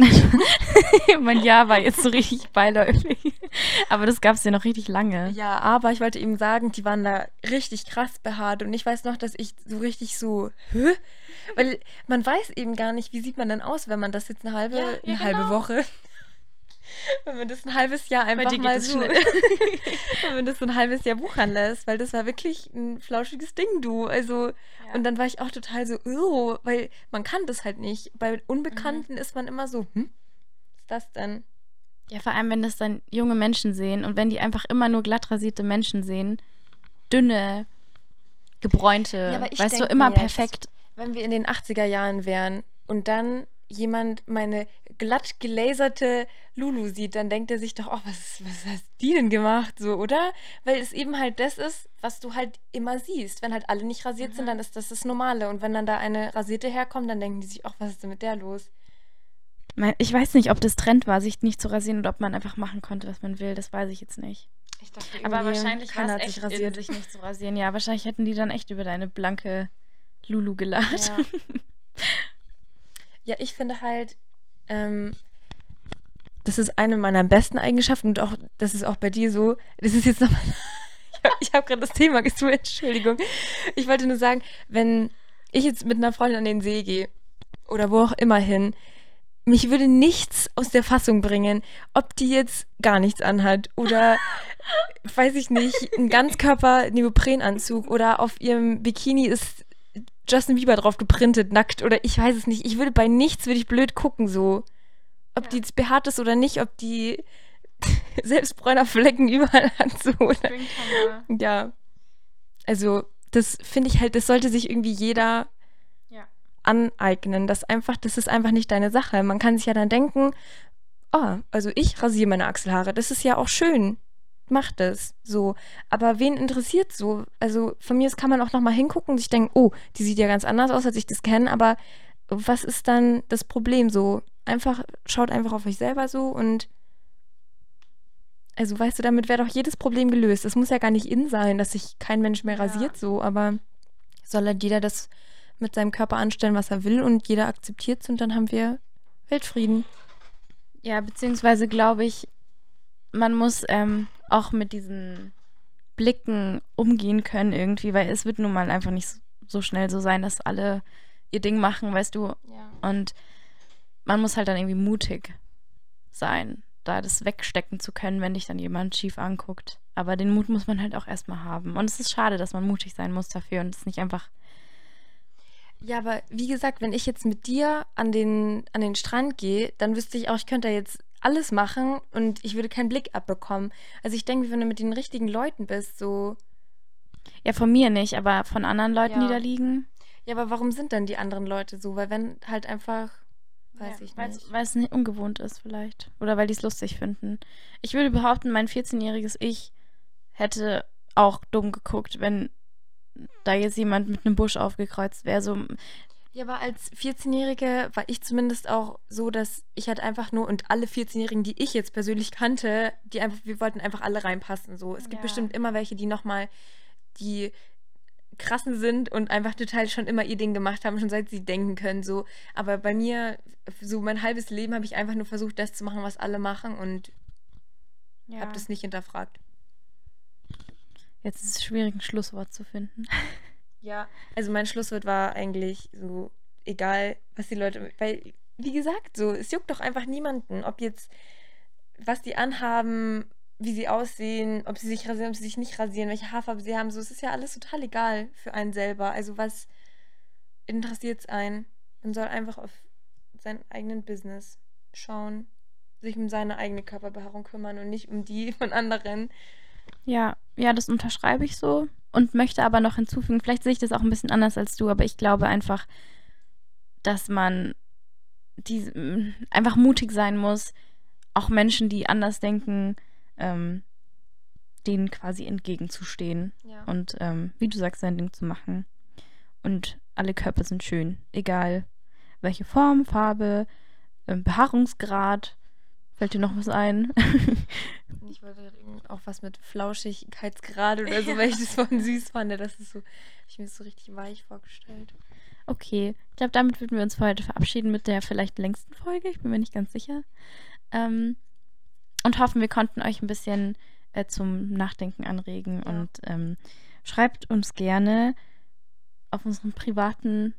<laughs> mein Jahr war jetzt so richtig beiläufig. Aber das gab es ja noch richtig lange. Ja, aber ich wollte eben sagen, die waren da richtig krass behaart und ich weiß noch, dass ich so richtig so, hä? Weil man weiß eben gar nicht, wie sieht man denn aus, wenn man das jetzt eine halbe, Ja, ja, eine halbe genau. Woche, <laughs> wenn man das ein halbes Jahr einfach mal so, <laughs> wenn man das so ein halbes Jahr buchern lässt, weil das war wirklich ein flauschiges Ding, du. Also, und dann war ich auch total so, oh, weil man kann das halt nicht. Bei Unbekannten ist man immer so, hm, was ist das denn? Ja, vor allem, wenn das dann junge Menschen sehen und wenn die einfach immer nur glatt rasierte Menschen sehen, dünne, gebräunte, Ja, weißt du, denk immer jetzt- perfekt. wenn wir in den 80er Jahren wären und dann jemand meine glatt gelaserte Lulu sieht, dann denkt er sich doch, oh, was, was hast die denn gemacht, so, oder? Weil es eben halt das ist, was du halt immer siehst. Wenn halt alle nicht rasiert sind, Mhm. dann ist das das Normale. Und wenn dann da eine rasierte herkommt, dann denken die sich, ach, was ist denn mit der los? Ich weiß nicht, ob das Trend war, sich nicht zu rasieren oder ob man einfach machen konnte, was man will. Das weiß ich jetzt nicht. Ich dachte, Aber wahrscheinlich war es hat echt sich rasiert. sich nicht zu rasieren. Ja, wahrscheinlich hätten die dann echt über deine blanke Lulu gelacht. Ja. <laughs> ja, ich finde halt, ähm, das ist eine meiner besten Eigenschaften und auch, das ist auch bei dir so. Das ist jetzt nochmal. <laughs> ich habe gerade das Thema gesucht, <laughs> Entschuldigung. Ich wollte nur sagen, wenn ich jetzt mit einer Freundin an den See gehe oder wo auch immer hin, mich würde nichts aus der Fassung bringen, ob die jetzt gar nichts anhat oder, <laughs> weiß ich nicht, ein Ganzkörper-Neoprenanzug oder auf ihrem Bikini ist Justin Bieber drauf geprintet, nackt oder ich weiß es nicht. Ich würde bei nichts, würde ich blöd gucken so. Ob Ja. die jetzt behaart ist oder nicht, ob die <laughs> selbst bräuner Flecken überall hat so oder ja. Also, das finde ich halt, das sollte sich irgendwie jeder Ja. aneignen. Das einfach, das ist einfach nicht deine Sache. Man kann sich ja dann denken, oh, also ich rasiere meine Achselhaare. Das ist ja auch schön. Mach das. So. Aber wen interessiert so? Also von mir aus kann man auch nochmal hingucken und sich denken, oh, die sieht ja ganz anders aus, als ich das kenne, aber was ist dann das Problem so? Einfach, schaut einfach auf euch selber so und also weißt du, damit wäre doch jedes Problem gelöst. Es muss ja gar nicht in sein, dass sich kein Mensch mehr Ja. rasiert so, aber soll halt jeder das mit seinem Körper anstellen, was er will und jeder akzeptiert es und dann haben wir Weltfrieden. Ja, beziehungsweise glaube ich, man muss ähm, auch mit diesen Blicken umgehen können irgendwie, weil es wird nun mal einfach nicht so- schnell so sein, dass alle ihr Ding machen, weißt du. Ja. Und man muss halt dann irgendwie mutig sein, da das wegstecken zu können, wenn dich dann jemand schief anguckt. Aber den Mut muss man halt auch erstmal haben. Und es ist schade, dass man mutig sein muss dafür und es nicht einfach. Ja, aber wie gesagt, wenn ich jetzt mit dir an den, an den Strand gehe, dann wüsste ich auch, ich könnte da jetzt alles machen und ich würde keinen Blick abbekommen. Also ich denke, wenn du mit den richtigen Leuten bist, so. Ja, von mir nicht, aber von anderen Leuten, die Ja. da liegen. Ja, aber warum sind dann die anderen Leute so? Weil wenn halt einfach, weiß ich weil's- nicht. Weil es nicht ungewohnt ist vielleicht. Oder weil die es lustig finden. Ich würde behaupten, mein 14-jähriges Ich hätte auch dumm geguckt, wenn da jetzt jemand mit einem Busch aufgekreuzt wäre. So, Ja, aber als 14-Jährige war ich zumindest auch so, dass ich halt einfach nur und alle 14-Jährigen, die ich jetzt persönlich kannte, die einfach, wir wollten einfach alle reinpassen. So, es gibt Ja. bestimmt immer welche, die nochmal die krassen sind und einfach total schon immer ihr Ding gemacht haben, schon seit sie denken können. So, aber bei mir, so mein halbes Leben habe ich einfach nur versucht, das zu machen, was alle machen und ja. habe das nicht hinterfragt. Jetzt ist es schwierig, ein Schlusswort zu finden. <laughs> Ja, also mein Schlusswort war eigentlich so, egal, was die Leute, weil, wie gesagt, so, es juckt doch einfach niemanden, ob jetzt, was die anhaben, wie sie aussehen, ob sie sich rasieren, ob sie sich nicht rasieren, welche Haarfarbe sie haben. So, es ist ja alles total egal für einen selber. Also was interessiert es einen? Man soll einfach auf seinen eigenen Business schauen, sich um seine eigene Körperbehaarung kümmern und nicht um die von anderen. Ja, ja, das unterschreibe ich so und möchte aber noch hinzufügen, vielleicht sehe ich das auch ein bisschen anders als du, aber ich glaube einfach, dass man die, einfach mutig sein muss, auch Menschen, die anders denken, ähm, denen quasi entgegenzustehen Ja. und ähm, wie du sagst, sein Ding zu machen. Und alle Körper sind schön, egal welche Form, Farbe, ähm, Behaarungsgrad. Fällt dir noch was ein? <laughs> Ich wollte auch was mit Flauschigkeitsgrad oder so, weil ich das von süß fand. Das ist so, ich mir das so richtig weich vorgestellt. Okay, ich glaube, damit würden wir uns für heute verabschieden mit der vielleicht längsten Folge. Ich bin mir nicht ganz sicher. Ähm, und hoffen, wir konnten euch ein bisschen äh, zum Nachdenken anregen. Ja. Und ähm, schreibt uns gerne auf unseren privaten,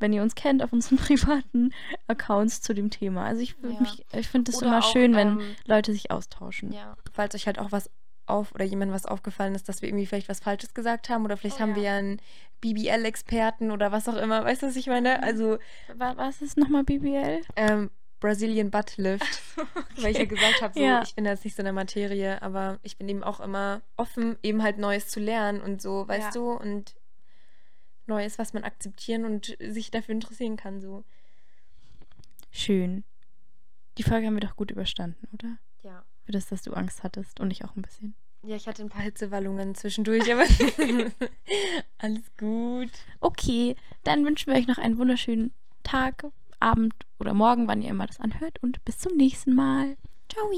wenn ihr uns kennt, auf unseren <laughs> privaten Accounts zu dem Thema. Also ich, Ja. mich- ich finde es immer auch, schön, wenn ähm, Leute sich austauschen. Ja, falls euch halt auch was auf oder jemandem was aufgefallen ist, dass wir irgendwie vielleicht was Falsches gesagt haben oder vielleicht Oh haben ja. wir ja einen BBL-Experten oder was auch immer. Weißt du, was ich meine? Also Wa- Was ist nochmal BBL? ähm, Brazilian Butt Lift, weil ich ja gesagt habe, so, Ja. ich bin jetzt nicht so in der Materie, aber ich bin eben auch immer offen, eben halt Neues zu lernen und so, weißt Ja. du, und Neues, was man akzeptieren und sich dafür interessieren kann, so. Schön. Die Folge haben wir doch gut überstanden, oder? Ja. Für das, dass du Angst hattest und ich auch ein bisschen. Ja, ich hatte ein paar Hitzewallungen zwischendurch, <laughs> aber <laughs> alles gut. Okay, dann wünschen wir euch noch einen wunderschönen Tag, Abend oder Morgen, wann ihr immer das anhört. Und bis zum nächsten Mal. Ciao.